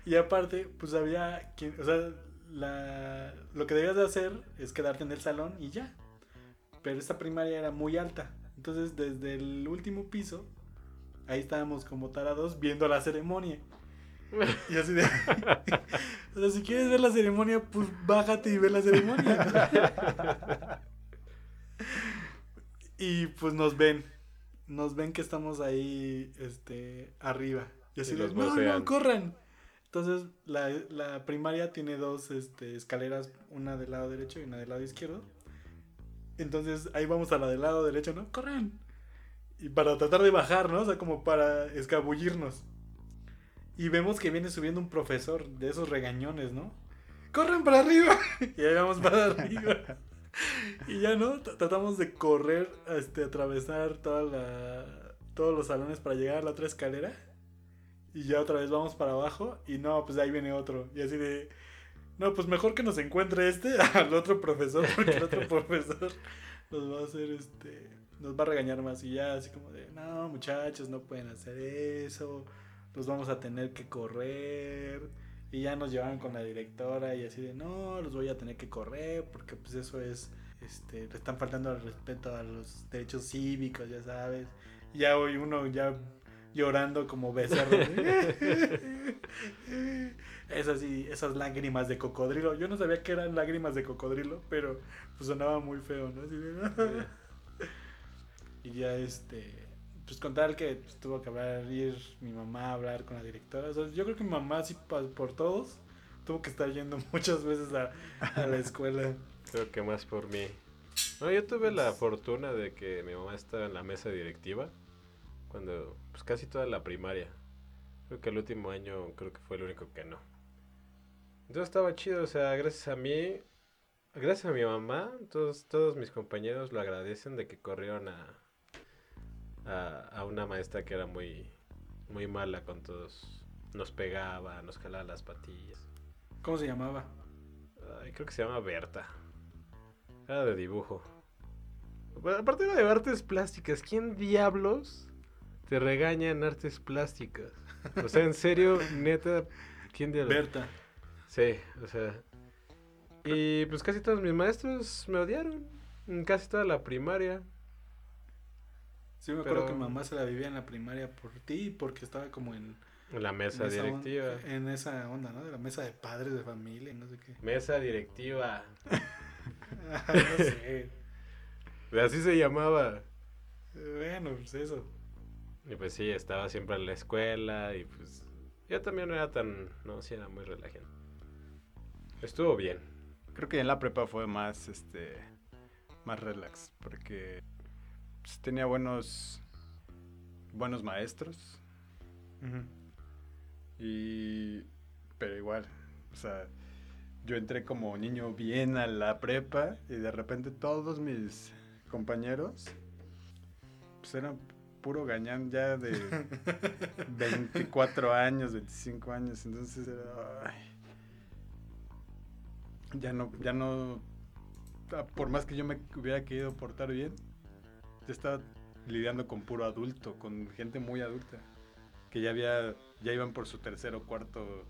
y aparte, pues había quien, o sea, la, lo que debías de hacer es quedarte en el salón y ya. Pero esta primaria era muy alta. Entonces, desde el último piso, ahí estábamos como tarados viendo la ceremonia. <laughs> Y así de. <laughs> o sea, si quieres ver la ceremonia, pues bájate y ve la ceremonia. Y pues nos ven. Nos ven que estamos ahí este, arriba. Y así Y de, los no, vocean. no, corran. Entonces, la, la primaria tiene dos este, escaleras, una del lado derecho y una del lado izquierdo. Entonces, ahí vamos a la del lado derecho, ¿no? ¡Corran! Y para tratar de bajar, ¿no? O sea, como para escabullirnos. Y vemos que viene subiendo un profesor de esos regañones, ¿no? ¡Corran para arriba! <laughs> y ahí vamos para arriba. <laughs> y ya, ¿no? Tratamos de correr, este, atravesar toda la, todos los salones para llegar a la otra escalera. Y ya otra vez vamos para abajo. Y no, pues ahí viene otro. Y así de. No, pues mejor que nos encuentre este <laughs> al otro profesor. Porque el otro <laughs> profesor nos va a hacer este. Nos va a regañar más. Y ya así como de. No, muchachos, no pueden hacer eso. Los vamos a tener que correr. Y ya nos llevaron con la directora. Y así de. No, los voy a tener que correr. Porque pues eso es. Este, le están faltando al respeto a los derechos cívicos, ya sabes. Y ya hoy uno ya llorando como becerro. <laughs> Esas sí, esas lágrimas de cocodrilo. Yo no sabía que eran lágrimas de cocodrilo, pero pues sonaba muy feo, ¿no? De- <laughs> y ya este, pues con tal que pues, tuvo que hablar, ir mi mamá a hablar con la directora. O sea, yo creo que mi mamá sí por todos tuvo que estar yendo <laughs> muchas veces a, a la escuela. Creo que más por mí. No, yo tuve la fortuna de que mi mamá estaba en la mesa directiva cuando, pues casi toda la primaria. Creo que el último año creo que fue el único que no. Entonces estaba chido, o sea, gracias a mí, gracias a mi mamá, todos, todos mis compañeros lo agradecen de que corrieron a, a, a una maestra que era muy, muy mala con todos. Nos pegaba, nos jalaba las patillas. ¿Cómo se llamaba? Ay, creo que se llama Berta. Era de dibujo. Bueno, aparte era de artes plásticas. ¿Quién diablos te regaña en artes plásticas? O sea, en serio, neta, ¿quién diablos? Berta. Sí, o sea. Y pues casi todos mis maestros me odiaron. En casi toda la primaria. Sí, me acuerdo Pero- que mamá se la vivía en la primaria por ti, porque estaba como en, la mesa en directiva. en esa onda, ¿no? De la mesa de padres de familia, y no sé qué. <laughs> Mesa directiva. no sé. <laughs> Así se llamaba. Bueno, pues eso. Y pues sí, estaba siempre en la escuela y pues yo también no era tan, no, sí era muy relajante. Estuvo bien. Creo que en la prepa fue más, este, más relax, porque pues, tenía buenos, buenos maestros y, pero igual, o sea, yo entré como niño bien a la prepa y de repente todos mis compañeros, pues eran puro gañán ya de <laughs> 24 años, 25 años, entonces era, ay, ya no, ya no, ah, por más que yo me hubiera querido portar bien, ya estaba lidiando con puro adulto, con gente muy adulta, que ya había, ya iban por su tercero, cuarto,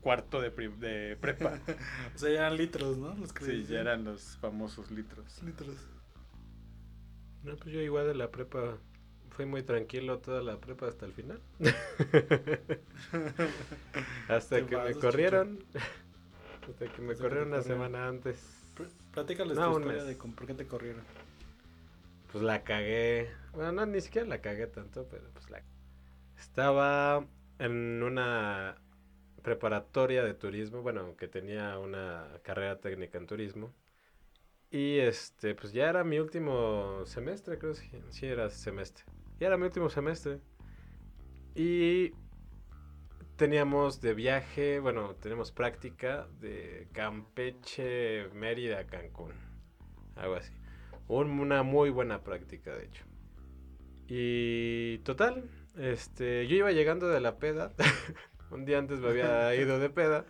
cuarto de, prepa. <laughs> O sea, ya eran litros, ¿no? Los que sí, ya eran los famosos litros. litros. No, pues yo igual de la prepa fui muy tranquilo toda la prepa hasta el final. <laughs> hasta que me corrieron. hasta que me Hasta que corrieron una corrieron. semana antes. Platícales No, tu historia mes. de con- por qué te corrieron. Pues la cagué. Bueno, no, ni siquiera la cagué tanto, pero pues la... Estaba en una preparatoria de turismo, bueno, que tenía una carrera técnica en turismo. Y este, pues ya era mi último semestre, creo que sí, era semestre. Ya era mi último semestre. Y teníamos de viaje, bueno, tenemos práctica de Campeche, Mérida, Cancún. Algo así. Un- una muy buena práctica, de hecho. Y total, este, yo iba llegando de la peda. <laughs> Un día antes me había <laughs> ido de peda.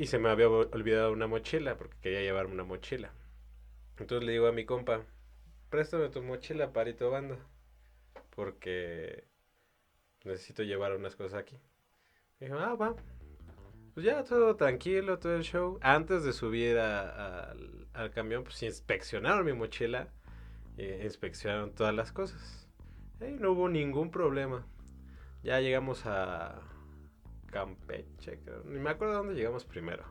Y se me había ol- olvidado una mochila, porque quería llevarme una mochila. Entonces le digo a mi compa, préstame tu mochila, parito banda. Porque necesito llevar unas cosas aquí. Y dijo, ah, va. Pues ya todo tranquilo, todo el show. Antes de subir a- al, camión, pues inspeccionaron mi mochila. E inspeccionaron todas las cosas. Y no hubo ningún problema. Ya llegamos a Campeche, creo. Ni me acuerdo dónde llegamos primero.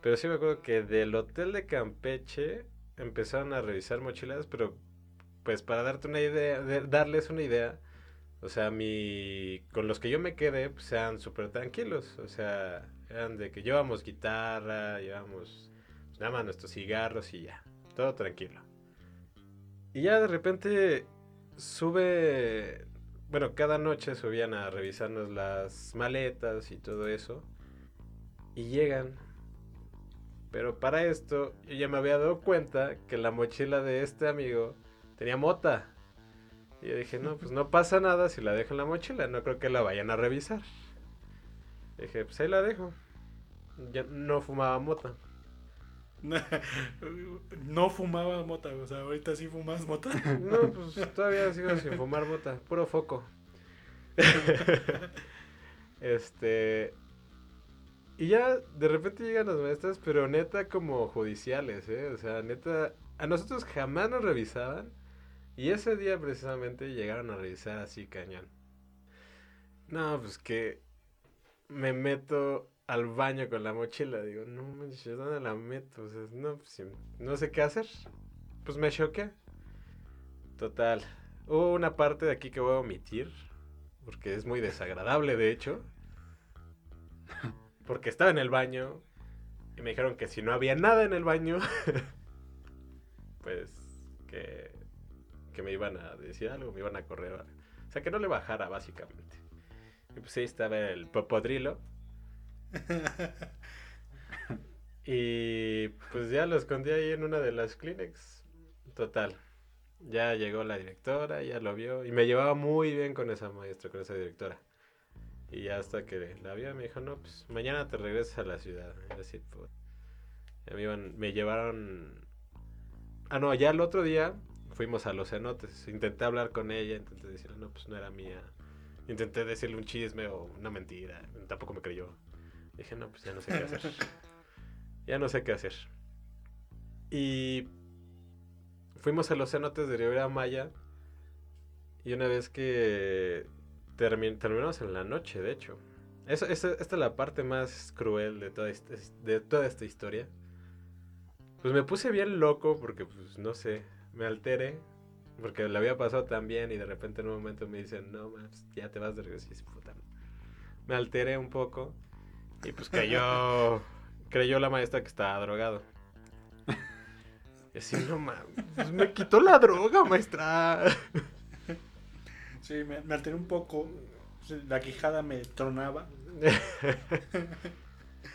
Pero sí me acuerdo que del hotel de Campeche empezaron a revisar mochilas, pero pues para darte una idea, de- darles una idea, o sea, mi, con los que yo me quedé, pues eran súper tranquilos, o sea, eran de que llevamos guitarra, llevamos pues, nada más nuestros cigarros y ya, todo tranquilo. Y ya de repente sube, bueno, cada noche subían a revisarnos las maletas y todo eso, y llegan. Pero para esto, yo ya me había dado cuenta que la mochila de este amigo tenía mota. Y yo dije, no, pues no pasa nada si la dejo en la mochila, no creo que la vayan a revisar. Dije, pues ahí la dejo. Ya no fumaba mota. No fumaba mota, o sea, ahorita sí fumas mota. <laughs> No, pues todavía sigo sin fumar mota, puro foco. este. Y ya de repente llegan las maestras, pero neta como judiciales, ¿eh? O sea, neta, a nosotros jamás nos revisaban. Y ese día precisamente llegaron a revisar así cañón. No, pues que me meto al baño con la mochila. Digo, no manches, ¿dónde la meto? O sea, no, pues, no sé qué hacer. Pues me choqué. Total. Hubo una parte de aquí que voy a omitir. Porque es muy desagradable, de hecho. <laughs> Porque estaba en el baño. Y me dijeron que si no había nada en el baño. <laughs> pues que, que me iban a decir algo, me iban a correr. O sea, que no le bajara, básicamente. Y pues ahí estaba el popodrilo. <laughs> Y pues ya lo escondí ahí en una de las Kleenex. Total. Ya llegó la directora, ya lo vio. Y me llevaba muy bien con esa maestra, con esa directora. Y ya hasta que la vio me dijo, no, pues mañana te regresas a la ciudad. Ya me, iban, me llevaron... Ah, no, ya el otro día fuimos a los cenotes. Intenté hablar con ella, intenté decirle, no, pues no era mía. Intenté decirle un chisme o una mentira. Tampoco me creyó. Dije, no, pues ya no sé qué hacer. <laughs> ya no sé qué hacer. Y fuimos a los cenotes de Rivera Maya. Y una vez que termi- terminamos en la noche, de hecho. Esa, esa- esta es la parte más cruel de toda, esta, de toda esta historia. Pues me puse bien loco porque, pues, no sé, me alteré. Porque le había pasado tan bien y de repente en un momento me dicen, no, más, ya te vas de regreso. Y puta. Me alteré un poco. Y pues creyó, creyó la maestra que estaba drogado. Y así, no mames, pues, me quitó la droga, maestra. Sí, me, me alteré un poco. La quijada me tronaba.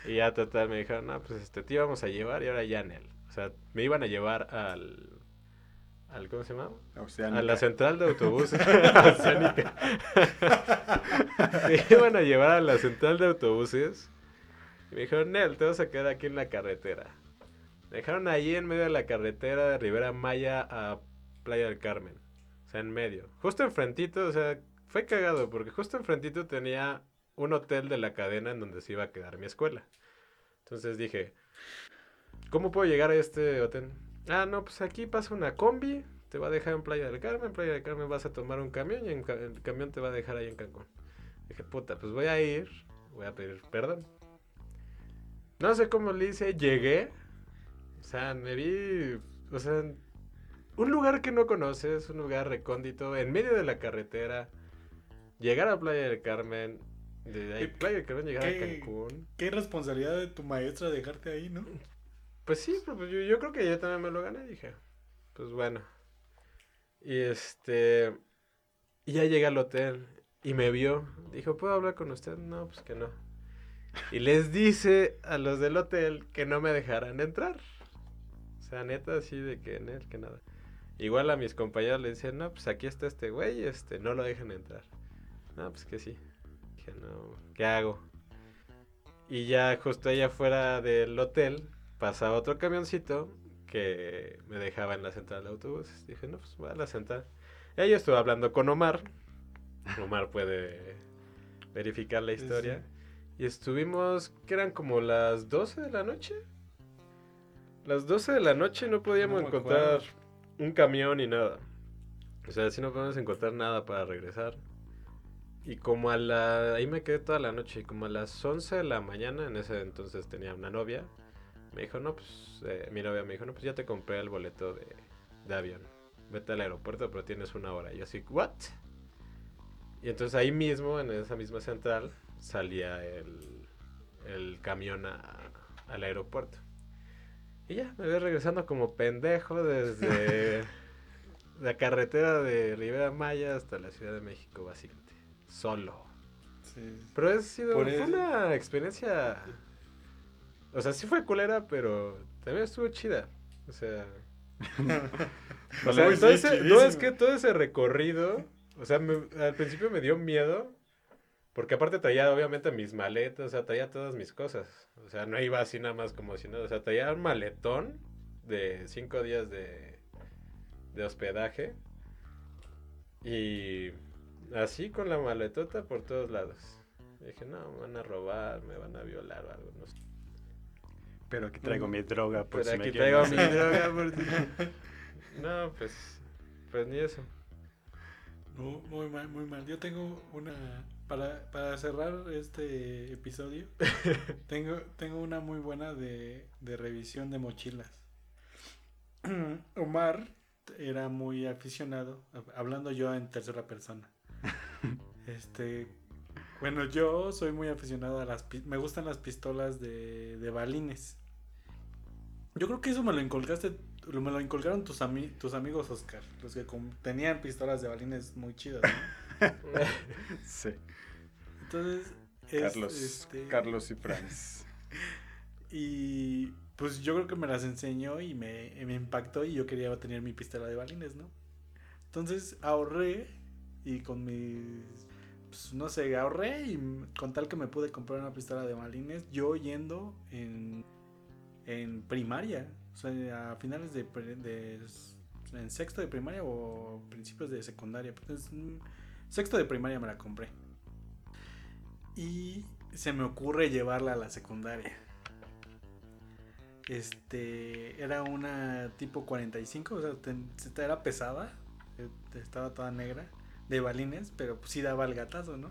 y ya total me dijeron, no, pues este te íbamos a llevar y ahora ya en él. O sea, me iban a llevar al, al ¿cómo se llama? Oceánica. A la central de autobuses. <laughs> <laughs> Oceánica. Me iban a llevar a la central de autobuses. Y me dijeron, Nel, te vas a quedar aquí en la carretera. Me dejaron ahí en medio de la carretera de Rivera Maya a Playa del Carmen. O sea, en medio. Justo enfrentito, o sea, fue cagado porque justo enfrentito tenía un hotel de la cadena en donde se iba a quedar mi escuela. Entonces dije, ¿cómo puedo llegar a este hotel? Ah, no, pues aquí pasa una combi, te va a dejar en Playa del Carmen, en Playa del Carmen vas a tomar un camión y en el camión te va a dejar ahí en Cancún. Dije, puta, pues voy a ir, voy a pedir perdón. No sé cómo le hice, llegué, o sea, me vi, o sea, un lugar que no conoces, un lugar recóndito, en medio de la carretera, llegar a Playa del Carmen, de ahí ¿Qué- Playa del Carmen llegar a Cancún. Qué responsabilidad de tu maestra dejarte ahí, ¿no? Pues sí, pero pues yo, yo creo que yo también me lo gané, dije. Pues bueno. Y este. Y ya llegué al hotel y me vio. Dijo, ¿puedo hablar con usted? No, pues que no. Y les dice a los del hotel que no me dejaran entrar. O sea, neta, así de que en él, que nada. Igual a mis compañeros le decían, no, pues aquí está este güey, este, no lo dejen entrar. No, pues que sí. Dije, no, ¿qué hago? Y ya justo allá afuera del hotel pasaba otro camioncito que me dejaba en la central de autobuses. Dije, no, pues voy a la central. Y ahí yo estuve hablando con Omar. Omar puede verificar la Sí, historia. Y estuvimos, que eran como las 12 de la noche. Las 12 de la noche no podíamos No encontrar un camión ni nada. O sea, sí no podemos encontrar nada para regresar. Y como a la... Ahí me quedé toda la noche. Y como a las 11 de la mañana, en ese entonces tenía una novia. Me dijo, no, pues, eh, mi novia me dijo, no, pues ya te compré el boleto de, de avión. Vete al aeropuerto, pero tienes una hora. Y yo así, ¿what? Y entonces ahí mismo, en esa misma central, salía el, el camión a- al aeropuerto. Y ya, me voy regresando como pendejo desde <laughs> la carretera de Rivera Maya hasta la Ciudad de México, básicamente. Solo. Sí. Pero ha sido Por fue eso- una experiencia. O sea, sí fue culera, pero también estuvo chida. O sea. <laughs> o sea, todo ese- no es que todo ese recorrido. O sea, me- al principio me dio miedo. Porque aparte traía obviamente mis maletas, o sea, traía todas mis cosas. O sea, no iba así nada más como si nada. O sea, traía un maletón de cinco días de, de hospedaje. Y así con la maletota por todos lados. Y dije, no, me van a robar, me van a violar o algo. No sé. Pero aquí traigo mi droga por Pero si me aquí quieren traigo mi droga <laughs> por si- <laughs> No, pues, pues ni eso. No, muy mal, muy mal. Yo tengo una. Para, para cerrar este episodio, <laughs> tengo, tengo una muy buena de, de revisión de mochilas. <clears throat> Omar era muy aficionado, hab- hablando yo en tercera persona. <laughs> Este. Bueno, yo soy muy aficionado a las. Me gustan las pistolas de, de balines. Yo creo que eso me lo inculcaste. Me lo inculcaron tus, ami- tus amigos, Oscar. Los que tenían pistolas de balines muy chidas. ¿no? <laughs> Sí, Entonces. es, Carlos, este, Carlos y Franz. <laughs> Y pues yo creo que me las enseñó y me, me impactó y yo quería tener mi pistola de balines, ¿no? Entonces ahorré y con mis, pues, no sé, ahorré y con tal que me pude comprar una pistola de balines, yo yendo en, en primaria, o sea, a finales de, de en sexto de primaria o principios de secundaria, mm, sexto de primaria me la compré. Y se me ocurre llevarla a la secundaria. Este, era una tipo 45, o sea, era pesada, eh, estaba toda negra, de balines, pero pues sí daba el gatazo, ¿no?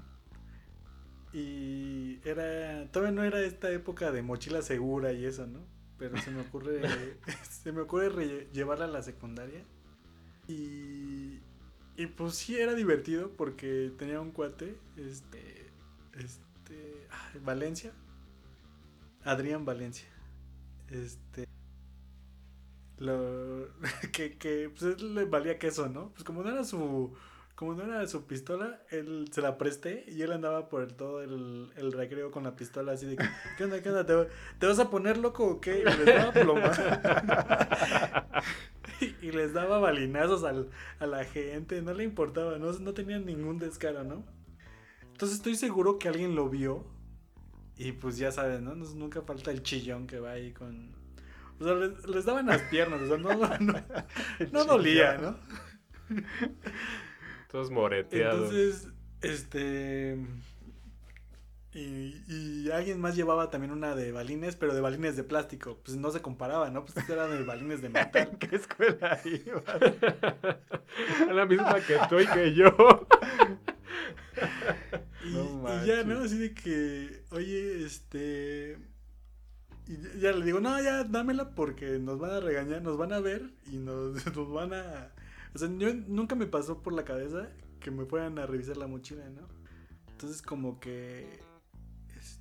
Y era, todavía no era esta época de mochila segura y eso, ¿no? Pero se me ocurre, <laughs> se me ocurre re- llevarla a la secundaria. Y, y pues sí era divertido porque tenía un cuate, este, este, Valencia, Adrián Valencia. Este. Lo. <laughs> Que, que pues le valía queso, ¿no? Pues como no era su. Como no era su pistola, él se la presté y él andaba por el, todo el, el recreo con la pistola así de que, ¿qué onda, qué onda? ¿Te, te vas a poner loco o qué? Y les daba ploma. <laughs> <laughs> y, les daba balinazos al, a la gente, no le importaba, no, no tenía ningún descaro, ¿no? Entonces estoy seguro que alguien lo vio y pues ya sabes, ¿no? Nos- Nunca falta el chillón que va ahí con... O sea, les, les daban las piernas, o sea, no, <laughs> no, no dolía, ¿no? Todos moreteados. Entonces, este... Y, y alguien más llevaba también una de balines, pero de balines de plástico. Pues no se comparaba, ¿no? Pues eran de balines de metal. <laughs> ¿En qué escuela ibas? <laughs> A la misma que tú y que yo. <laughs> Y, No y ya, ¿no? Así de que, oye, este... Y ya- ya le digo, no, ya dámela porque nos van a regañar, nos van a ver y nos, nos van a... O sea, yo nunca me pasó por la cabeza que me fueran a revisar la mochila, ¿no? Entonces como que...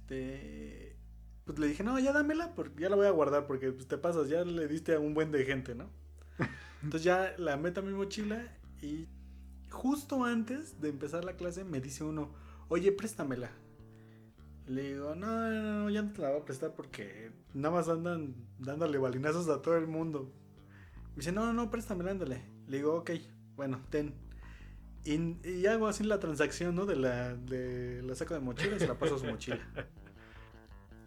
Este... Pues le dije, no, ya dámela porque ya la voy a guardar porque pues, te pasas, ya le diste a un buen de gente, ¿no? <laughs> Entonces ya la meto a mi mochila y justo antes de empezar la clase me dice uno, oye, préstamela. Le digo, no, no, no, ya no te la voy a prestar porque nada más andan dándole balinazos a todo el mundo. Me dice, no, no, no, préstamela, ándale. Le digo, ok, bueno, ten. Y, y hago así la transacción, ¿no? De la, de la saco de mochila y se la paso a su mochila. <laughs>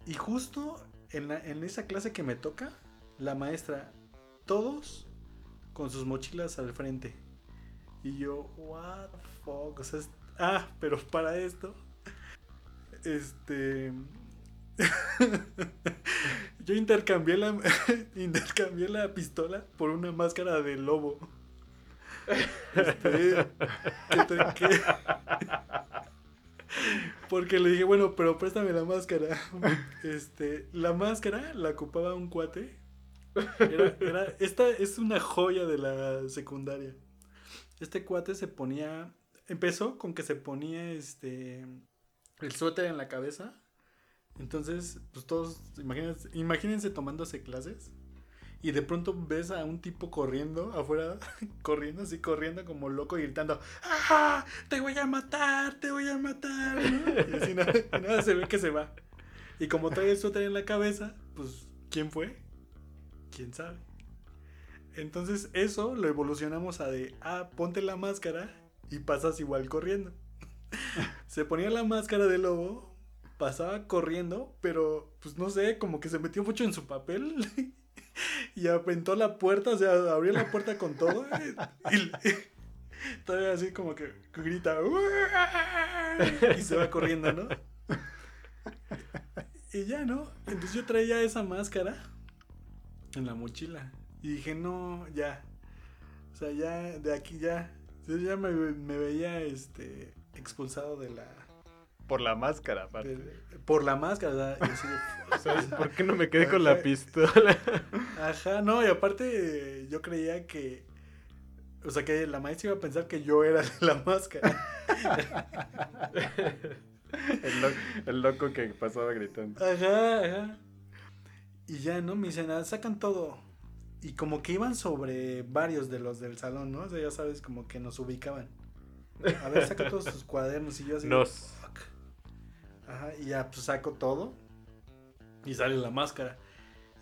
Y justo en, en esa clase que me toca, la maestra, todos con sus mochilas al frente. Y yo, what the fuck, o sea, ah, pero para esto, este, <laughs> yo intercambié la, <laughs> intercambié la pistola por una máscara de lobo. Este, que que- Porque le dije, bueno, pero préstame la máscara. <laughs> Este, la máscara la ocupaba un cuate. Era, era, esta es una joya de la secundaria. Este cuate se ponía, empezó con que se ponía este, el suéter en la cabeza. Entonces, pues todos, imagínense, imagínense tomándose clases. Y de pronto ves a un tipo corriendo afuera, <laughs> corriendo así, corriendo como loco y gritando, ¡Ah! ¡Te voy a matar! ¡Te voy a matar! Y así <laughs> nada se ve que se va. Y como trae el suéter en la cabeza, pues, ¿quién fue? ¿Quién sabe? Entonces eso lo evolucionamos a de, ah, ponte la máscara y pasas igual corriendo. <laughs> se ponía la máscara de lobo, pasaba corriendo, pero pues no sé, como que se metió mucho en su papel <laughs> y aventó la puerta, o sea, abrió la puerta con todo y, y todavía así como que grita y se va corriendo, ¿no? Y ya, ¿no? Entonces yo traía esa máscara en la mochila y dije, no, ya. O sea, ya, de aquí ya. Yo ya me, me veía este expulsado de la... Por la máscara, aparte. por la máscara, o sea, y así de- <laughs> ¿Sabes por qué no me quedé con la pistola? <laughs> Ajá, no, y aparte yo creía que. O sea, que la maestra iba a pensar que yo era la máscara. <laughs> El, lo- el loco que pasaba gritando. Ajá, ajá. Y ya, ¿no? Me dicen, "Ah, sacan todo. Y como que iban sobre varios de los del salón, ¿no? O sea, ya sabes, como que nos ubicaban. A ver, saca todos tus cuadernos y yo así. Nos. Y ya, pues saco todo. Y sale la máscara.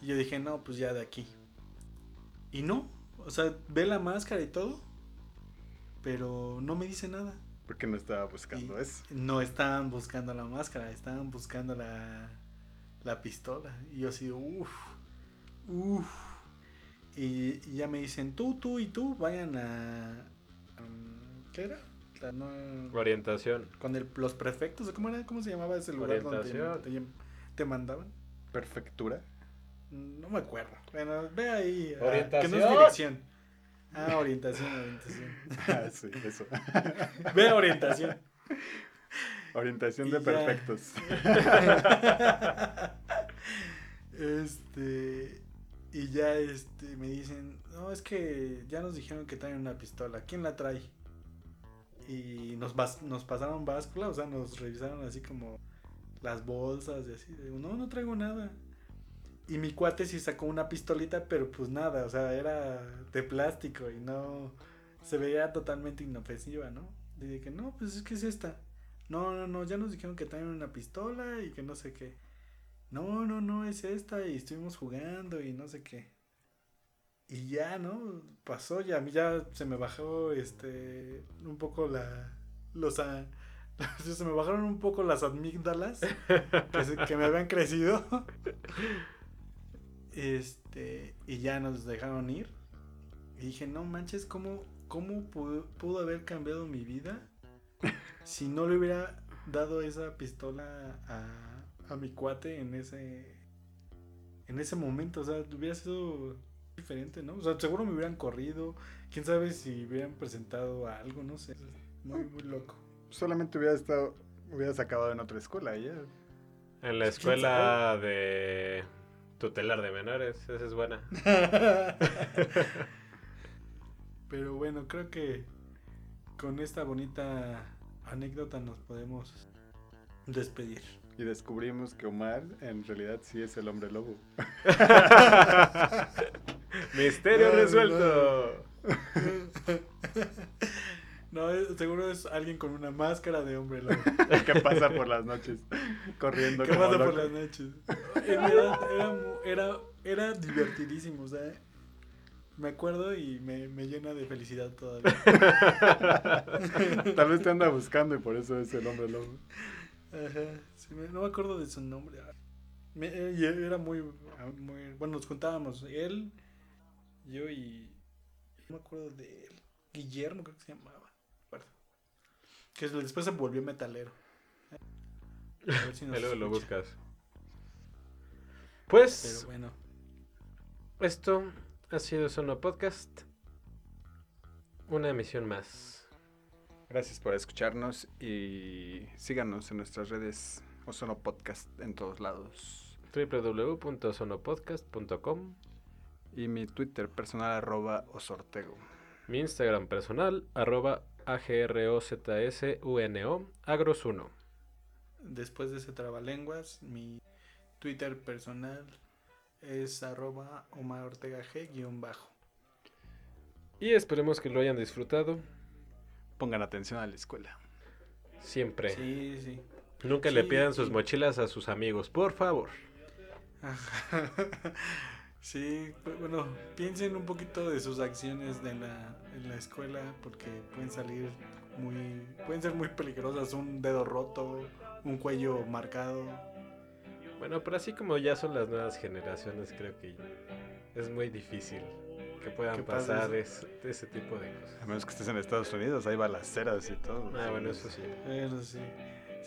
Y yo dije, no, pues ya de aquí. Y no, o sea, ve la máscara y todo. Pero no me dice nada. Porque no estaba buscando Y eso. No estaban buscando la máscara, estaban buscando la, la pistola. Y yo así, uff, uff. Y, y ya me dicen, tú, tú y tú vayan a... um, ¿Qué era? No- Orientación. con el- los prefectos, ¿o ¿cómo era? ¿Cómo se llamaba ese lugar donde te, te mandaban? Perfectura. No me acuerdo. Bueno, ve ahí. ah, Orientación. Que no es dirección. Ah, orientación, orientación. <laughs> Ah, sí, eso. <laughs> Ve orientación. Orientación Y de ya. perfectos. <laughs> este. Y ya este, me dicen, no, es que ya nos dijeron que traen una pistola. ¿Quién la trae? Y nos, nos pasaron báscula, o sea, nos revisaron así como las bolsas y así. No, no traigo nada. Y mi cuate sí sacó una pistolita, pero pues nada, o sea, era de plástico y no se veía totalmente inofensiva, ¿no? Y dije, no, pues es que es esta. No, no, no, ya nos dijeron que traen una pistola y que no sé qué. No, no, no, es esta y estuvimos jugando y no sé qué. Y ya, ¿no? Pasó ya, a mí ya se me bajó este un poco la los a- <laughs> se me bajaron un poco las amígdalas que, se- que me habían crecido. <laughs> Este, y ya nos dejaron ir. Y dije, no manches, ¿cómo, cómo pudo, pudo haber cambiado mi vida si no le hubiera dado esa pistola a, a mi cuate en ese en ese momento? O sea, hubiera sido diferente, ¿no? O sea, seguro me hubieran corrido. Quién sabe si hubieran presentado algo, no sé. Muy, muy loco. Solamente hubiera estado, hubieras acabado en otra escuela ya. En la escuela de tutelar de menores. Esa es buena. <laughs> Pero bueno, creo que con esta bonita anécdota nos podemos despedir. Y descubrimos que Omar en realidad sí es el hombre lobo. <laughs> Misterio No, resuelto. No, seguro es alguien con una máscara de hombre lobo. <laughs> que pasa por las noches corriendo ¿Qué como pasa por las noches? Era, era divertidísimo, o sea, me acuerdo y me, me llena de felicidad todavía. <laughs> Tal vez te anda buscando y por eso es el hombre lobo. Ajá, sí, me- no me acuerdo de su nombre. Me- eh, era muy, muy, bueno, nos juntábamos, él, yo y, no me acuerdo de él, Guillermo creo que se llamaba, que después se volvió metalero. A ver si <laughs> nos lo buscas. Pues Pero bueno, esto ha sido Sono Podcast. Una emisión más. Gracias por escucharnos y síganos en nuestras redes Ozono Podcast en todos lados. www.sonopodcast.com Y mi Twitter personal arroba osortego. Mi Instagram personal, arroba agrozsuno, agros1. Después de ese trabalenguas, mi Twitter personal es arroba Omar Ortega G guion bajo. Y esperemos que lo hayan disfrutado Pongan atención a la escuela. siempre. Sí, sí. Nunca le Sí, pidan sus mochilas a sus amigos, por favor. Ajá. <laughs> Sí, pues, bueno, piensen un poquito de sus acciones de la, en la escuela porque pueden salir muy, pueden ser muy peligrosas, un dedo roto, un cuello marcado. Bueno, pero así como ya son las nuevas generaciones, creo que es muy difícil que puedan Que pasar es- ese tipo de cosas. A menos que estés en Estados Unidos, hay balaceras y todo. Ah, bueno, eso sí. Bueno, sí.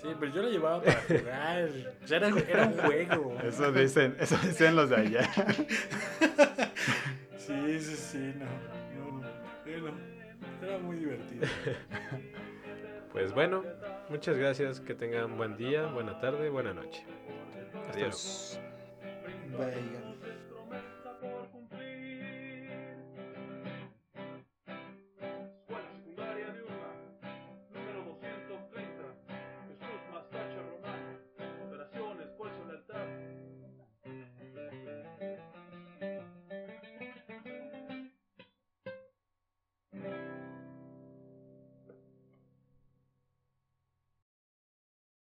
Sí, pero yo lo llevaba para jugar. Sea, era, era un juego. Eso dicen, eso dicen los de allá. <laughs> Sí, sí, sí, no. no, no. Bueno, era muy divertido. Pues bueno, muchas gracias, que tengan buen día, buena tarde, buena noche. Hasta luego. Adiós. Bye.